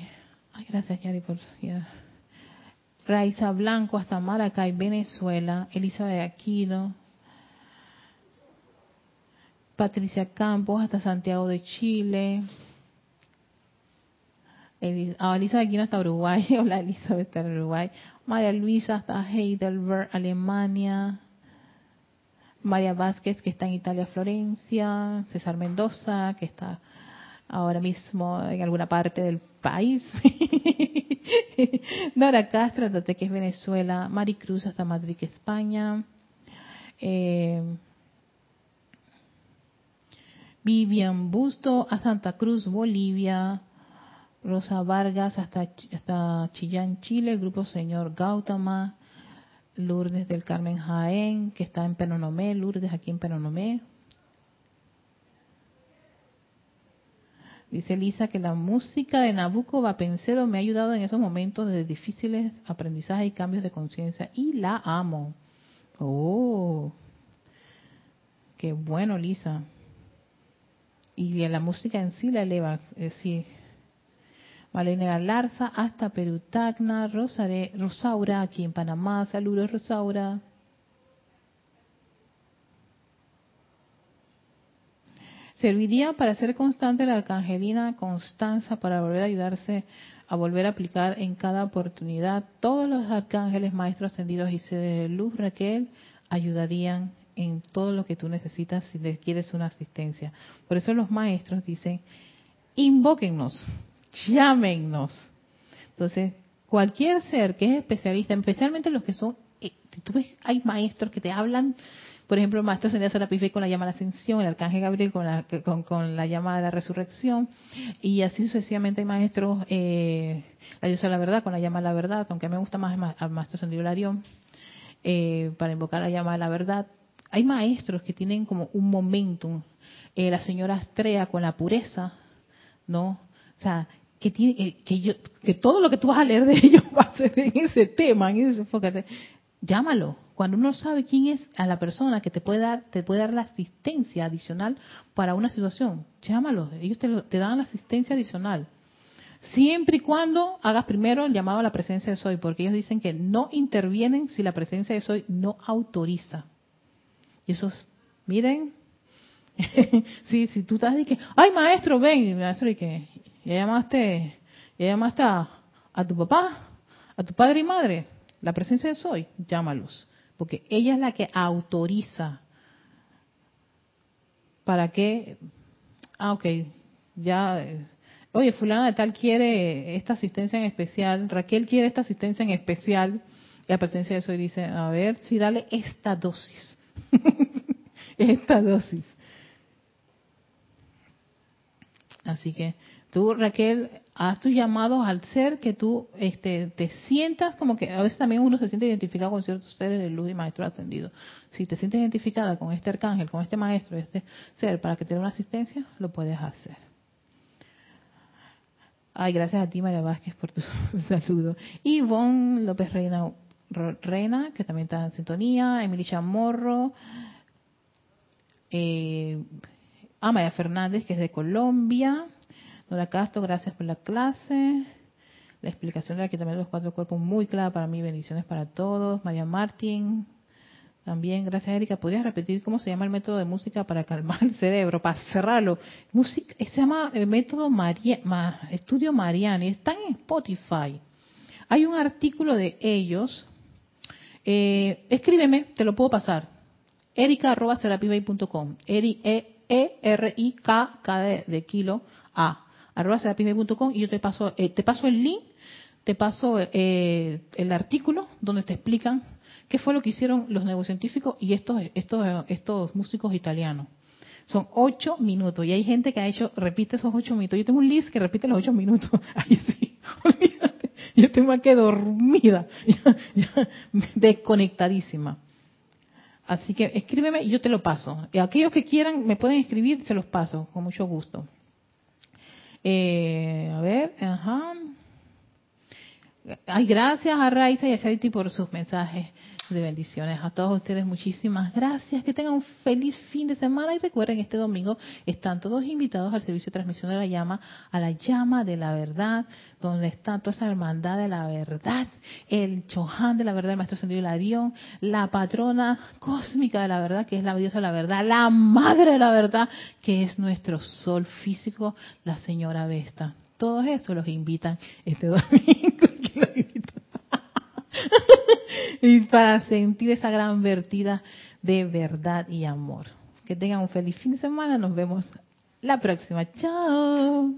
gracias, Yari, por... Raiza Blanco hasta Maracay, Venezuela. Elizabeth Aquino. Patricia Campos hasta Santiago de Chile. Ah, Elizabeth Aquino hasta Uruguay. *laughs* Hola Elizabeth hasta Uruguay. María Luisa hasta Heidelberg, Alemania. María Vázquez que está en Italia, Florencia. César Mendoza que está ahora mismo en alguna parte del país. *laughs* Nora Castro, que es Venezuela. Maricruz hasta Madrid, España. Eh, Vivian Busto a Santa Cruz, Bolivia. Rosa Vargas hasta, hasta Chillán, Chile. El grupo Señor Gautama. Lourdes del Carmen Jaén, que está en Penonomé. Lourdes aquí en Penonomé. Dice Lisa que la música de Nabucco Vapencedo me ha ayudado en esos momentos de difíciles aprendizajes y cambios de conciencia y la amo. Oh, qué bueno, Lisa. Y la música en sí la eleva. Es decir, Malena Larza hasta Perú Tacna, Rosaura aquí en Panamá. Saludos, Rosaura. Serviría para ser constante la arcangelina Constanza para volver a ayudarse a volver a aplicar en cada oportunidad. Todos los arcángeles, maestros ascendidos y seres de luz, Raquel, ayudarían en todo lo que tú necesitas si les quieres una asistencia. Por eso los maestros dicen, invóquennos, llámennos. Entonces, cualquier ser que es especialista, especialmente los que son, eh, tú ves, hay maestros que te hablan por ejemplo, el maestro Ascendido Serapis con la llama a la ascensión, el arcángel Gabriel con la, con, la llama de la resurrección, y así sucesivamente hay maestros, eh, la diosa de la verdad con la llama de la verdad, aunque me gusta más al maestro Ascendido Larión, eh, para invocar la llama de la verdad. Hay maestros que tienen como un momentum, eh, la señora Astrea con la pureza, ¿no? O sea, que, tiene, eh, que, yo, que todo lo que tú vas a leer de *laughs* ellos va a ser en ese tema, en ese enfoque. Llámalo, cuando uno sabe quién es a la persona que te puede dar, te puede dar la asistencia adicional para una situación, llámalo, ellos te, dan la asistencia adicional. Siempre y cuando hagas primero el llamado a la presencia de Soy, porque ellos dicen que no intervienen si la presencia de Soy no autoriza. Y eso miren, *laughs* si, si tú estás que, ay maestro, ven, maestro, y que ya llamaste, ya llamaste a tu papá, a tu padre y madre, la presencia de Soy, llámalos porque ella es la que autoriza para que, ah, ok, ya, oye, fulana de tal quiere esta asistencia en especial, Raquel quiere esta asistencia en especial, y la presencia de eso dice, a ver, sí, dale esta dosis, *laughs* esta dosis. Así que tú, Raquel, haz tus llamados al ser que tú este, te sientas como que a veces también uno se siente identificado con ciertos seres de luz y maestro ascendido. Si te sientes identificada con este arcángel, con este maestro, este ser, para que te dé una asistencia, lo puedes hacer. Ay, gracias a ti, María Vázquez, por tu *laughs* saludo. Ivonne López Reina, Reina, que también está en sintonía. Emilia Morro. Eh, Amaya Fernández, que es de Colombia. Nora Castro, gracias por la clase. La explicación de la también de los cuatro cuerpos muy clara para mí. Bendiciones para todos. María Martín, también, gracias Erika. ¿Podrías repetir cómo se llama el método de música para calmar el cerebro, para cerrarlo? Música, se llama el eh, método María, Estudio Mariani. Está en Spotify. Hay un artículo de ellos. Eh, escríbeme, te lo puedo pasar. Erika.com. E-R-I-K, e de kilo, A arroba y yo te paso, eh, te paso el link, te paso eh, el artículo donde te explican qué fue lo que hicieron los neurocientíficos y estos, estos, estos músicos italianos. Son ocho minutos y hay gente que ha hecho, repite esos ocho minutos. Yo tengo un list que repite los ocho minutos. *laughs* Ahí sí, *laughs* olvídate. Yo estoy más que dormida, *laughs* desconectadísima. Así que escríbeme y yo te lo paso. Y aquellos que quieran me pueden escribir, se los paso, con mucho gusto. Eh, a ver, ajá. Ay, gracias a Raiza y a Charity por sus mensajes de bendiciones. A todos ustedes muchísimas gracias. Que tengan un feliz fin de semana y recuerden, este domingo están todos invitados al servicio de transmisión de la llama, a la llama de la verdad, donde está toda esa hermandad de la verdad, el Chohan de la verdad, el Maestro Sendido Hilarión, la patrona cósmica de la verdad, que es la diosa de la verdad, la madre de la verdad, que es nuestro sol físico, la señora Vesta. Todos esos los invitan este *laughs* domingo. *laughs* y para sentir esa gran vertida de verdad y amor. Que tengan un feliz fin de semana. Nos vemos la próxima. Chao.